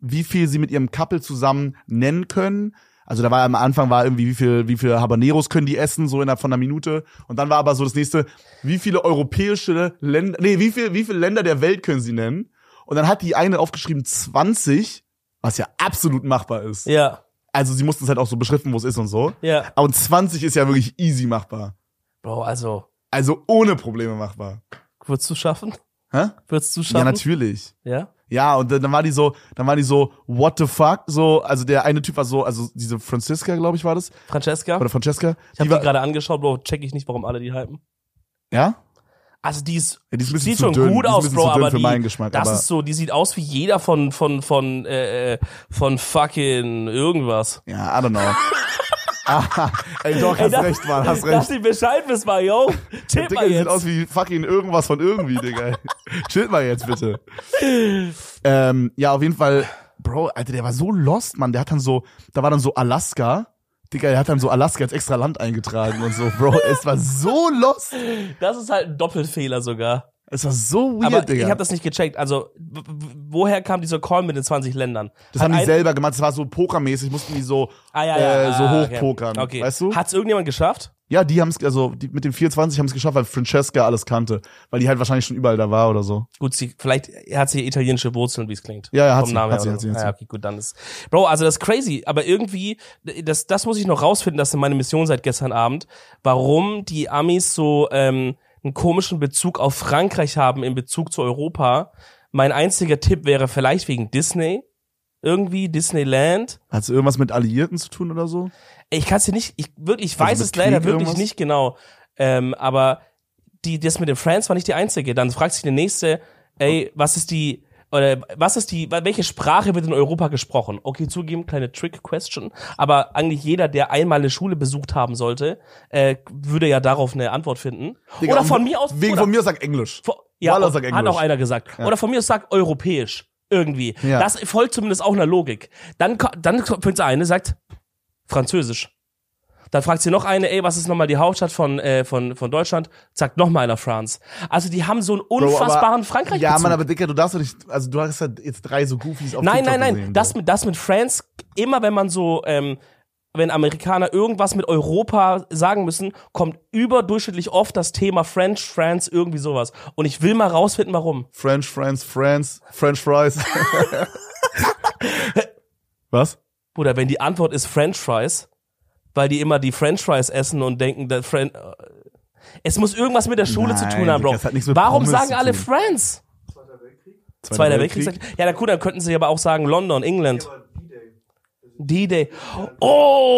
wie viel sie mit ihrem Couple zusammen nennen können. Also da war am Anfang war irgendwie, wie viel, wie viel Habaneros können die essen, so innerhalb von einer Minute. Und dann war aber so das nächste, wie viele europäische Länder, nee, wie viel, wie viele Länder der Welt können sie nennen? Und dann hat die eine aufgeschrieben 20, was ja absolut machbar ist. Ja. Also sie mussten es halt auch so beschriften, wo es ist und so. Ja. Und 20 ist ja wirklich easy machbar. Bro, also, Also ohne Probleme machbar. würdest du schaffen? Hä? Würdest du Ja, schaffen? natürlich. Ja? Ja, und dann, war die so, dann war die so, what the fuck? So, also der eine Typ war so, also diese Franziska, glaube ich, war das. Francesca? Oder Francesca. ich habe die die gerade angeschaut, Bro, check ich nicht, warum alle die hypen. ja? Also die ist, Ja, die ist sieht schon dünn. gut aus, Bro, aber die, das aber- ist so, die sieht aus wie jeder von, von, von, äh, äh, von fucking irgendwas. Ja, I don't know. Ah, ey, doch, hast Ey, das- recht, Mann, hast recht. ihr Bescheid wisst mal, yo. Tipp Digga, mal die sieht jetzt. aus wie fucking irgendwas von irgendwie, Digga. Chill mal jetzt bitte. ähm, ja, auf jeden Fall, Bro, Alter, der war so lost, Mann. Der hat dann so, da war dann so Alaska. Digga, der hat dann so Alaska als extra Land eingetragen und so, Bro. Es war so lost. Das ist halt ein Doppelfehler sogar. Es war so weird, Aber Digga. ich habe das nicht gecheckt. Also, woher kam dieser Call mit den 20 Ländern? das Hat haben die ein- selber gemacht. Das war so pokermäßig. Mussten die so, Ah, ja, ja, äh, so ah, hochpokern. Okay. Weißt du? Hat's irgendjemand geschafft? Ja, die haben es, also die, mit dem 24 haben es geschafft, weil Francesca alles kannte. Weil die halt wahrscheinlich schon überall da war oder so. Gut, sie, vielleicht hat sie italienische Wurzeln, wie es klingt. Ja, ja, hat Vom sie, Namen hat her sie, oder hat sie, so. hat sie. Ja, okay, gut, dann ist. Bro, also das ist crazy, aber irgendwie, das, das muss ich noch rausfinden, das ist meine Mission seit gestern Abend, warum die Amis so ähm, einen komischen Bezug auf Frankreich haben in Bezug zu Europa. Mein einziger Tipp wäre vielleicht wegen Disney. Irgendwie, Disneyland. Hat es irgendwas mit Alliierten zu tun oder so? Ich kann es dir nicht, ich wirklich, ich Also weiß es leider Krieg wirklich irgendwas? nicht genau. Ähm, aber die, das mit den Friends war nicht die einzige. Dann fragt sich der nächste, ey, was ist die, oder was ist die, welche Sprache wird in Europa gesprochen? Okay, zugeben, kleine Trick-Question. Aber eigentlich jeder, der einmal eine Schule besucht haben sollte, äh, würde ja darauf eine Antwort finden. Digga, oder von mir aus, Wegen oder, von mir sag Englisch. von, ja, und- sagt hat Englisch. auch einer gesagt. Oder von mir aus sagt europäisch. Irgendwie. Ja. Das folgt zumindest auch einer Logik. Dann, dann kommt eine, sagt Französisch. Dann fragt sie noch eine, ey, was ist nochmal die Hauptstadt von, äh, von, von Deutschland? Sagt noch mal einer France. Also die haben so einen Bro, unfassbaren frankreich Ja, Mann, aber Dicker, du darfst doch nicht, also du hast ja jetzt drei so Goofies auf Nein, TikTok nein, nein. gesehen, das Bro. mit, das mit France, immer wenn man so, ähm, wenn Amerikaner irgendwas mit Europa sagen müssen, kommt überdurchschnittlich oft das Thema French, France, irgendwie sowas. Und ich will mal rausfinden, warum. French, France, France, French Fries. Was? Bruder, wenn die Antwort ist French Fries, weil die immer die French Fries essen und denken, dass Fren äh, es muss irgendwas mit der Schule zu Nein, tun haben, Bro. Mit Warum Pommes sagen zu alle tun. Friends? Zweiter Weltkrieg. sagt- Ja, na gut, dann könnten sie aber auch sagen London, England. D-Day.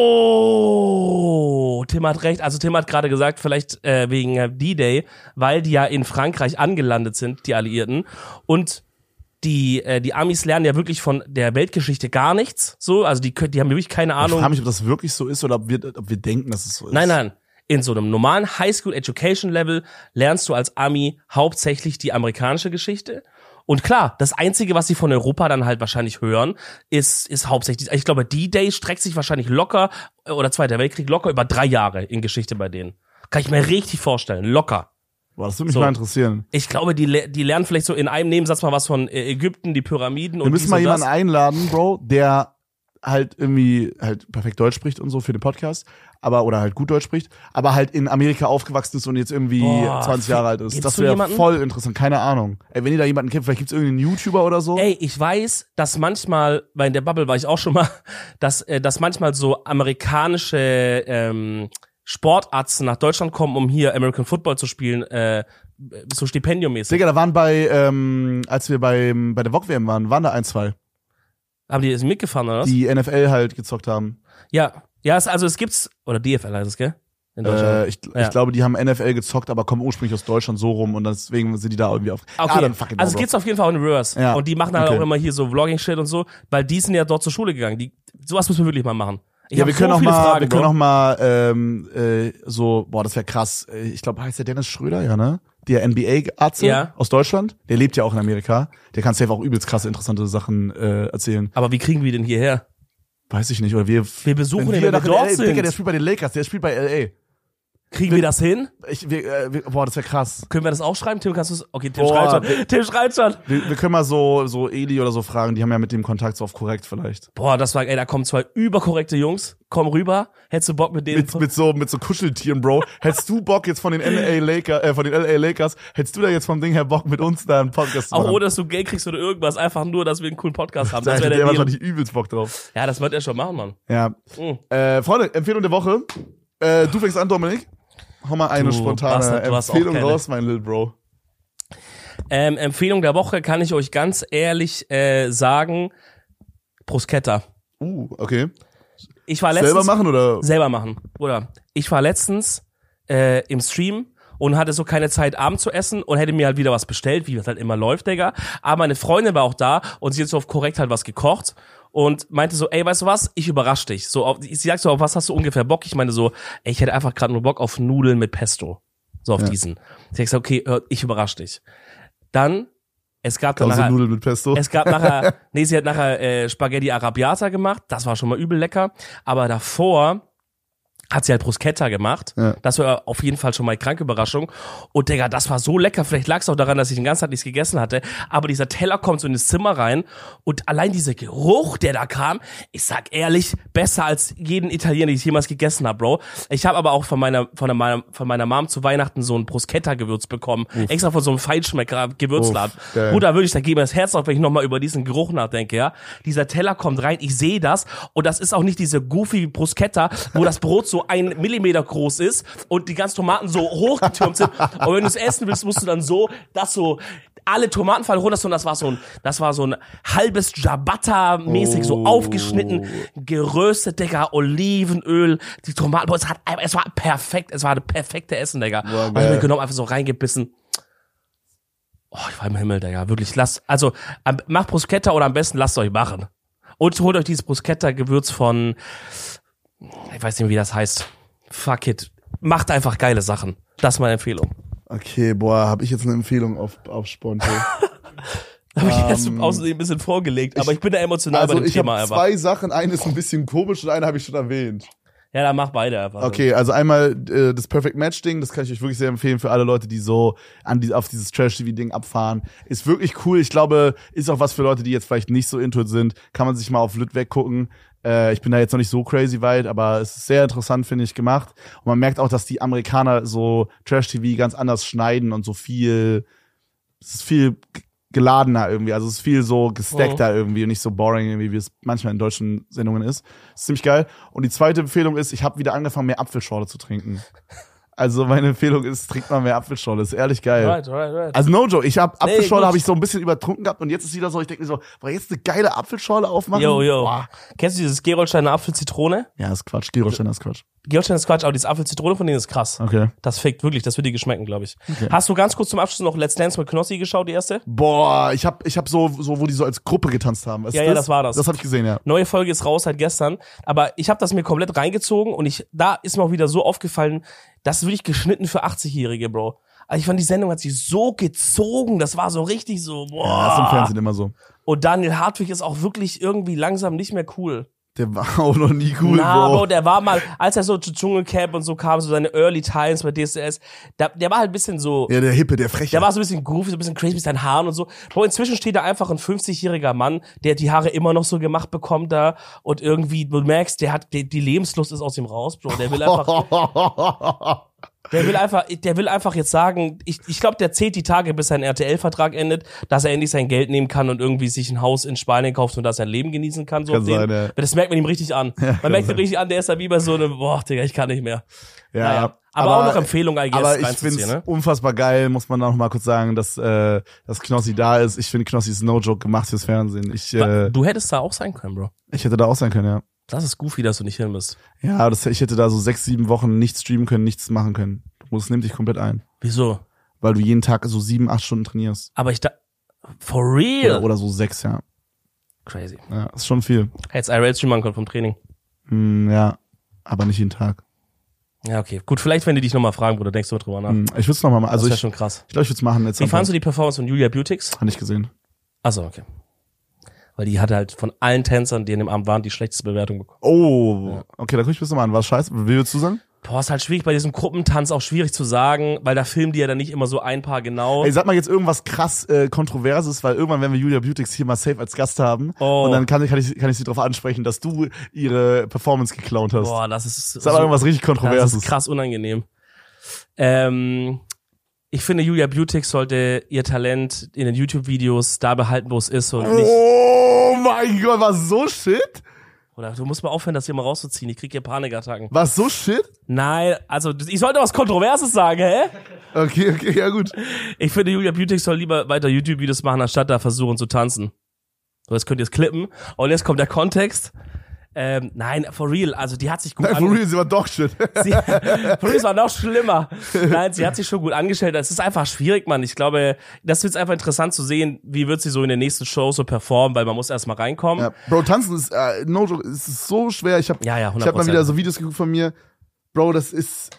Oh, Tim hat recht. Also Tim hat gerade gesagt, vielleicht äh, wegen D-Day, weil die ja in Frankreich angelandet sind, die Alliierten. Und die, äh, die Amis lernen ja wirklich von der Weltgeschichte gar nichts. So, also die, die haben wirklich keine Ich Ahnung. frage mich, ob das wirklich so ist oder ob wir, ob wir denken, dass es so ist. Nein, nein. In so einem normalen Highschool Education Level lernst du als Ami hauptsächlich die amerikanische Geschichte. Und klar, das Einzige, was sie von Europa dann halt wahrscheinlich hören, ist, ist hauptsächlich, ich glaube, D-Day streckt sich wahrscheinlich locker, äh, oder Zweiter Weltkrieg locker über drei Jahre in Geschichte bei denen. Kann ich mir richtig vorstellen, locker. Boah, das würde mich So. mal interessieren. Ich glaube, die, die lernen vielleicht so in einem Nebensatz mal was von Ägypten, die Pyramiden Wir und müssen dies mal jemanden das. einladen, Bro, der halt irgendwie halt perfekt Deutsch spricht und so für den Podcast, aber oder halt gut Deutsch spricht, aber halt in Amerika aufgewachsen ist und jetzt irgendwie Boah, 20 Jahre alt ist. Das wäre voll interessant, keine Ahnung. Ey, wenn ihr da jemanden kennt, vielleicht gibt's irgendeinen YouTuber oder so. Ey, ich weiß, dass manchmal, weil in der Bubble war ich auch schon mal, dass, äh, dass manchmal so amerikanische ähm, Sportarzten nach Deutschland kommen, um hier American Football zu spielen, äh, so stipendiummäßig. Digga, da waren bei, ähm, als wir beim, bei der VOG-WM waren, waren da ein, zwei, Haben die das mitgefahren oder was? die NFL halt gezockt haben. Ja, ja, es, also es gibt's oder DFL heißt es, gell? In Deutschland. Äh, ich, Ja. ich glaube, die haben NFL gezockt, aber kommen ursprünglich aus Deutschland so rum und deswegen sind die da irgendwie auf. Okay, Ah, dann fuck it, also es geht's auf jeden Fall auch in Reverse. Ja, Und die machen halt okay. auch immer hier so Vlogging-Shit und so, weil die sind ja dort zur Schule gegangen. Die, sowas müssen wir wirklich mal machen. Ich ja, wir können so auch mal, Fragen, wir können Bro. auch mal ähm, äh, so, boah, das wäre krass. Äh, Ich glaube, heißt der Dennis Schröder, ja, ne? Der NBA-Arzt Ja. aus Deutschland. Der lebt ja auch in Amerika. Der kann safe auch übelst krasse, interessante Sachen äh, erzählen. Aber wie kriegen wir den hierher? Weiß ich nicht. Oder wir, Wir besuchen wenn wir wenn wir nach dort LA, sind. Digga, der spielt bei den Lakers, der spielt bei LA. Kriegen wir das hin? Ich, wir, äh, wir, boah, das wäre krass. Können wir das auch schreiben? Tim, kannst du es? Okay, Tim Boah, schreibt schon. Tim schreibt schon. Wir, wir können mal so, so Eli oder so fragen, die haben ja mit dem Kontakt so auf korrekt vielleicht. Boah, das war, ey, da kommen zwei überkorrekte Jungs. Komm rüber. Hättest du Bock mit denen? Mit, mit so, mit so Kuscheltieren, Bro. Hättest du Bock jetzt von den LA Lakers, äh, von den LA Lakers, hättest du da jetzt vom Ding her Bock mit uns da einen Podcast zu auch machen? ohne, dass du Geld kriegst oder irgendwas. Einfach nur, dass wir einen coolen Podcast haben. Da Das wäre der der wahrscheinlich übelst Bock drauf. Ja, das wird er schon machen, Mann. Ja. Mhm. Äh, Freunde, Empfehlung der Woche. Äh, du fängst an, Dominik. Hau mal eine Du spontane Bastard, Empfehlung raus, mein Little Bro. Ähm, Empfehlung der Woche kann ich euch ganz ehrlich äh, sagen. Bruschetta. Uh, okay. Ich war letztens... Selber machen oder? Selber machen. Oder ich war letztens äh, im Stream und hatte so keine Zeit, Abend zu essen und hätte mir halt wieder was bestellt, wie das halt immer läuft, Digga. Aber meine Freundin war auch da und sie hat so auf korrekt halt was gekocht. Und meinte so, ey, weißt du was, ich überrasch dich. So, auf, sie sagt so, auf was hast du ungefähr Bock? Ich meine so, ey, ich hätte einfach gerade nur Bock auf Nudeln mit Pesto. So auf Ja. diesen. Sie hat gesagt, okay, hör, ich überrasch dich. Dann, es gab dann nachher, Nudeln mit Pesto. es gab nachher, nee, sie hat nachher äh, Spaghetti Arabiata gemacht. Das war schon mal übel lecker. Aber davor hat sie halt Bruschetta gemacht. Ja. Das war auf jeden Fall schon mal eine kranke Überraschung. Und Digga, das war so lecker. Vielleicht lag es auch daran, dass ich den ganzen Tag nichts gegessen hatte. Aber dieser Teller kommt so in das Zimmer rein und allein dieser Geruch, der da kam, ich sag ehrlich, besser als jeden Italiener, den ich jemals gegessen habe, Bro. Ich habe aber auch von meiner, von meiner, von meiner Mom zu Weihnachten so ein Bruschetta-Gewürz bekommen. Extra von so einem Feinschmecker-Gewürzladen. Uff. Bruder, wirklich, da geht mir das Herz auf, wenn ich nochmal über diesen Geruch nachdenke, ja. Dieser Teller kommt rein, ich sehe das und das ist auch nicht diese goofy Bruschetta, wo das Brot so ein Millimeter groß ist und die ganzen Tomaten so hochgetürmt sind. Und wenn du es essen willst, musst du dann so, das so, alle Tomaten fallen runter, und das war so ein, das war so ein halbes Ciabatta-mäßig, so Oh. aufgeschnitten, geröstet, Digga, Olivenöl, die Tomaten, boah, es hat, es war perfekt, es war eine perfekte Essen, Digga. Boah, und ich mir genommen, einfach so reingebissen. Oh, ich war im Himmel, Digga. Wirklich, lasst, also, macht Bruschetta oder am besten lasst euch machen. Und holt euch dieses Bruschetta-Gewürz von, ich weiß nicht, wie das heißt. Fuck it. Macht einfach geile Sachen. Das ist meine Empfehlung. Okay, boah, habe ich jetzt eine Empfehlung auf, auf Sponte. Habe ich erst Ähm, außerdem ein bisschen vorgelegt, aber ich bin da emotional also bei dem ich habe Thema einfach. zwei Sachen, eine ist ein bisschen komisch und eine habe ich schon erwähnt. Ja, dann mach beide einfach. Okay, also einmal äh, das Perfect Match Ding, das kann ich euch wirklich sehr empfehlen für alle Leute, die so an die, auf dieses Trash TV Ding abfahren. Ist wirklich cool. Ich glaube, ist auch was für Leute, die jetzt vielleicht nicht so into it sind. Kann man sich mal auf Lit weggucken. Äh, ich bin da jetzt noch nicht so crazy weit, aber es ist sehr interessant, finde ich, gemacht. Und man merkt auch, dass die Amerikaner so Trash TV ganz anders schneiden und so viel, es ist viel geladener irgendwie. Also es ist viel so gestackter irgendwie und nicht so boring irgendwie, wie es manchmal in deutschen Sendungen ist. ist ziemlich geil. Und die zweite Empfehlung ist, ich habe wieder angefangen, mehr Apfelschorle zu trinken. Also meine Empfehlung ist, trinkt mal mehr Apfelschorle. Ist ehrlich geil. Right, right, right. Also no joke, ich habe Nee, Apfelschorle gut. habe ich so ein bisschen übertrunken gehabt und jetzt ist wieder so, ich denke mir so, boah, jetzt eine geile Apfelschorle aufmachen. Yo, yo. Boah. Kennst du dieses Gerolsteiner Apfel-Zitrone? Ja, ist Quatsch. Gerolsteiner ist Quatsch. Gerolsteiner ist Quatsch, aber dieses Apfel-Zitrone von denen ist krass. Okay. Das fickt wirklich, das wird dir geschmecken, glaube ich. Hast du ganz kurz zum Abschluss noch Let's Dance mit Knossi geschaut, die erste? Boah, ich hab, ich hab so, so, wo die so als Gruppe getanzt haben. Ist Ja, ja, das war das. Das habe ich gesehen, ja. Neue Folge ist raus seit gestern, aber ich habe das mir komplett reingezogen und ich da ist mir auch wieder so aufgefallen, das ist wirklich geschnitten für 80-Jährige, Bro. Also ich fand die Sendung hat sich so gezogen, das war so richtig so, boah. Ja, ist im Fernsehen immer so. Und Daniel Hartwig ist auch wirklich irgendwie langsam nicht mehr cool. Der war auch noch nie cool, Na, Bro. Bro, der war mal, als er so zu Dschungelcamp und so kam, so seine Early Times bei DSDS, der, der war halt ein bisschen so, Ja, der Hippe, der Freche. der war so ein bisschen groovy, so ein bisschen crazy mit seinen Haaren und so. Bro, inzwischen steht da einfach ein 50-jähriger Mann, der die Haare immer noch so gemacht bekommt da und irgendwie, du merkst, der hat, die, die Lebenslust ist aus ihm raus, Bro. Der will einfach, der will einfach, der will einfach jetzt sagen, ich, ich glaube, der zählt die Tage, bis sein RTL-Vertrag endet, dass er endlich sein Geld nehmen kann und irgendwie sich ein Haus in Spanien kauft und da sein Leben genießen kann. So Kann sein, ja. Das merkt man ihm richtig an. man merkt ihm richtig an, der ist da wie bei so einem, boah, Digga, ich kann nicht mehr. ja, Naja. Aber, auch noch Empfehlung, guess, Aber ich find's ne? unfassbar geil, muss man auch noch mal kurz sagen, dass, äh, dass Knossi da ist. Ich finde, Knossi ist no joke gemacht fürs Fernsehen. Ich, äh, Du hättest da auch sein können, Bro. ich hätte da auch sein können, ja. Das ist goofy, dass du nicht hin bist. Ja, das, ich hätte da so sechs, sieben Wochen nichts streamen können, nichts machen können. Du musst, nimm dich komplett ein. Wieso? Weil du jeden Tag so sieben, acht Stunden trainierst. Aber ich da, for real? Oder, oder so sechs, ja. Crazy. Ja, ist schon viel. Hättest IRL streamen machen können vom Training. Hm, ja, aber nicht jeden Tag. Ja, okay. Gut, vielleicht, wenn die dich nochmal fragen, Bruder, denkst du drüber nach. Hm, ich würde es nochmal machen. Also das wäre ich, schon krass. ich glaube, ich würde es machen. Jetzt Wie fandst du die Performance von Julia Beautix? Hab nicht gesehen. Achso, okay. Weil die hatte halt von allen Tänzern, die in dem Abend waren, die schlechteste Bewertung bekommen. Oh, okay, da guck ich bis nochmal an. Was scheiße? Wie würdest du sagen? Boah, ist halt schwierig bei diesem Gruppentanz auch schwierig zu sagen, weil da filmen die ja dann nicht immer so ein paar genau. Ey, sag mal jetzt irgendwas krass äh, Kontroverses, weil irgendwann werden wir Julia Beautix hier mal safe als Gast haben. Oh. Und dann kann, ich- kann, ich, kann ich sie darauf ansprechen, dass du ihre Performance geklaut hast. Boah, das ist Sag mal irgendwas richtig das Kontroverses. ist krass unangenehm. Ähm, ich finde, Julia Beautix sollte ihr Talent in den YouTube-Videos da behalten, wo es ist und nicht. Oh mein Gott, was so shit? Oder du musst mal aufhören, das hier mal rauszuziehen. Ich krieg hier Panikattacken. Was so shit? Nein, also ich sollte was Kontroverses sagen, hä? Okay, okay, ja gut. Ich finde, Julia Beautix soll lieber weiter YouTube-Videos machen, anstatt da versuchen zu tanzen. So, jetzt könnt ihr es klippen. Und jetzt kommt der Kontext. Ähm, nein, for real, also die hat sich gut Nein, for real, sie war doch shit. Sie, for real, es war noch schlimmer. Nein, sie hat sich schon gut angestellt. Es ist einfach schwierig, Mann. Ich glaube, das wird einfach interessant zu sehen, wie wird sie so in den nächsten Shows so performen, weil man muss erst mal reinkommen. Ja, Bro, tanzen ist, äh, no joke, ist so schwer. Ich habe Ja, ja, ich hab mal 100%. wieder so Videos geguckt von mir. Bro, das ist,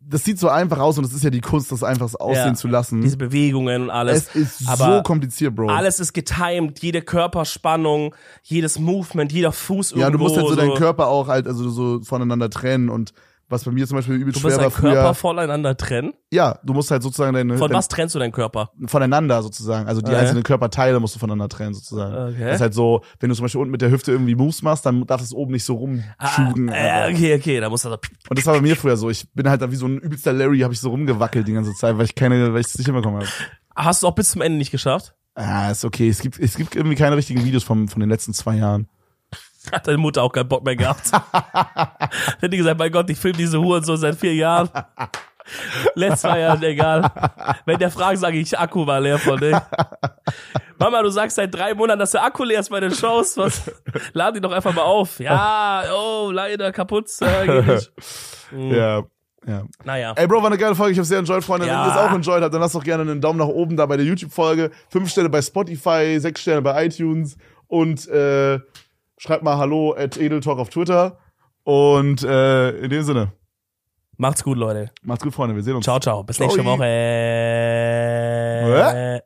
das sieht so einfach aus und es ist ja die Kunst, das einfach aussehen Ja. zu lassen. Diese Bewegungen und alles. es ist aber so kompliziert, Bro. alles ist getimed, jede Körperspannung, jedes Movement, jeder Fuß irgendwo. ja, du musst halt so, so deinen Körper auch halt, also so voneinander trennen und was bei mir zum Beispiel übelst Du musst schwer war deinen Körper voneinander trennen. Ja, du musst halt sozusagen deine, Von dein, was trennst du deinen Körper? voneinander sozusagen. Also die Okay. einzelnen Körperteile musst du voneinander trennen sozusagen. Okay. Das ist halt so, wenn du zum Beispiel unten mit der Hüfte irgendwie Moves machst, dann darf es oben nicht so rumschugen. Ah, äh, okay, okay, da muss so. Und das war bei mir früher so. Ich bin halt da wie so ein übelster Larry, habe ich so rumgewackelt die ganze Zeit, weil ich keine, weil ich es nicht hinbekommen habe. Hast du auch bis zum Ende nicht geschafft? Ah, ist okay. Es gibt, es gibt irgendwie keine richtigen Videos vom, von den letzten zwei Jahren. Hat deine Mutter auch keinen Bock mehr gehabt. Hätte die gesagt, mein Gott, ich filme diese Huren so seit vier Jahren. Letztes Mal ja egal. Wenn der fragt, sage ich, Akku war leer von dir. Mama, du sagst seit drei Monaten, dass der Akku leer ist bei den Shows. Was? Lad ihn doch einfach mal auf. Ja, oh, leider kaputt. Äh, nicht. Ja. Ja. Naja. Ey, Bro, war eine geile Folge. Ich habe sehr enjoyed, Freunde. Ja. Wenn ihr es auch enjoyed habt, dann lasst doch gerne einen Daumen nach oben da bei der YouTube-Folge. Fünf Sterne bei Spotify, sechs Sterne bei iTunes und äh, schreibt mal Hallo at Edeltalk auf Twitter. Und äh, in dem Sinne, Macht's gut, Leute. macht's gut, Freunde. Wir sehen uns. Ciao, ciao. Bis Ciao. nächste Woche. Hä?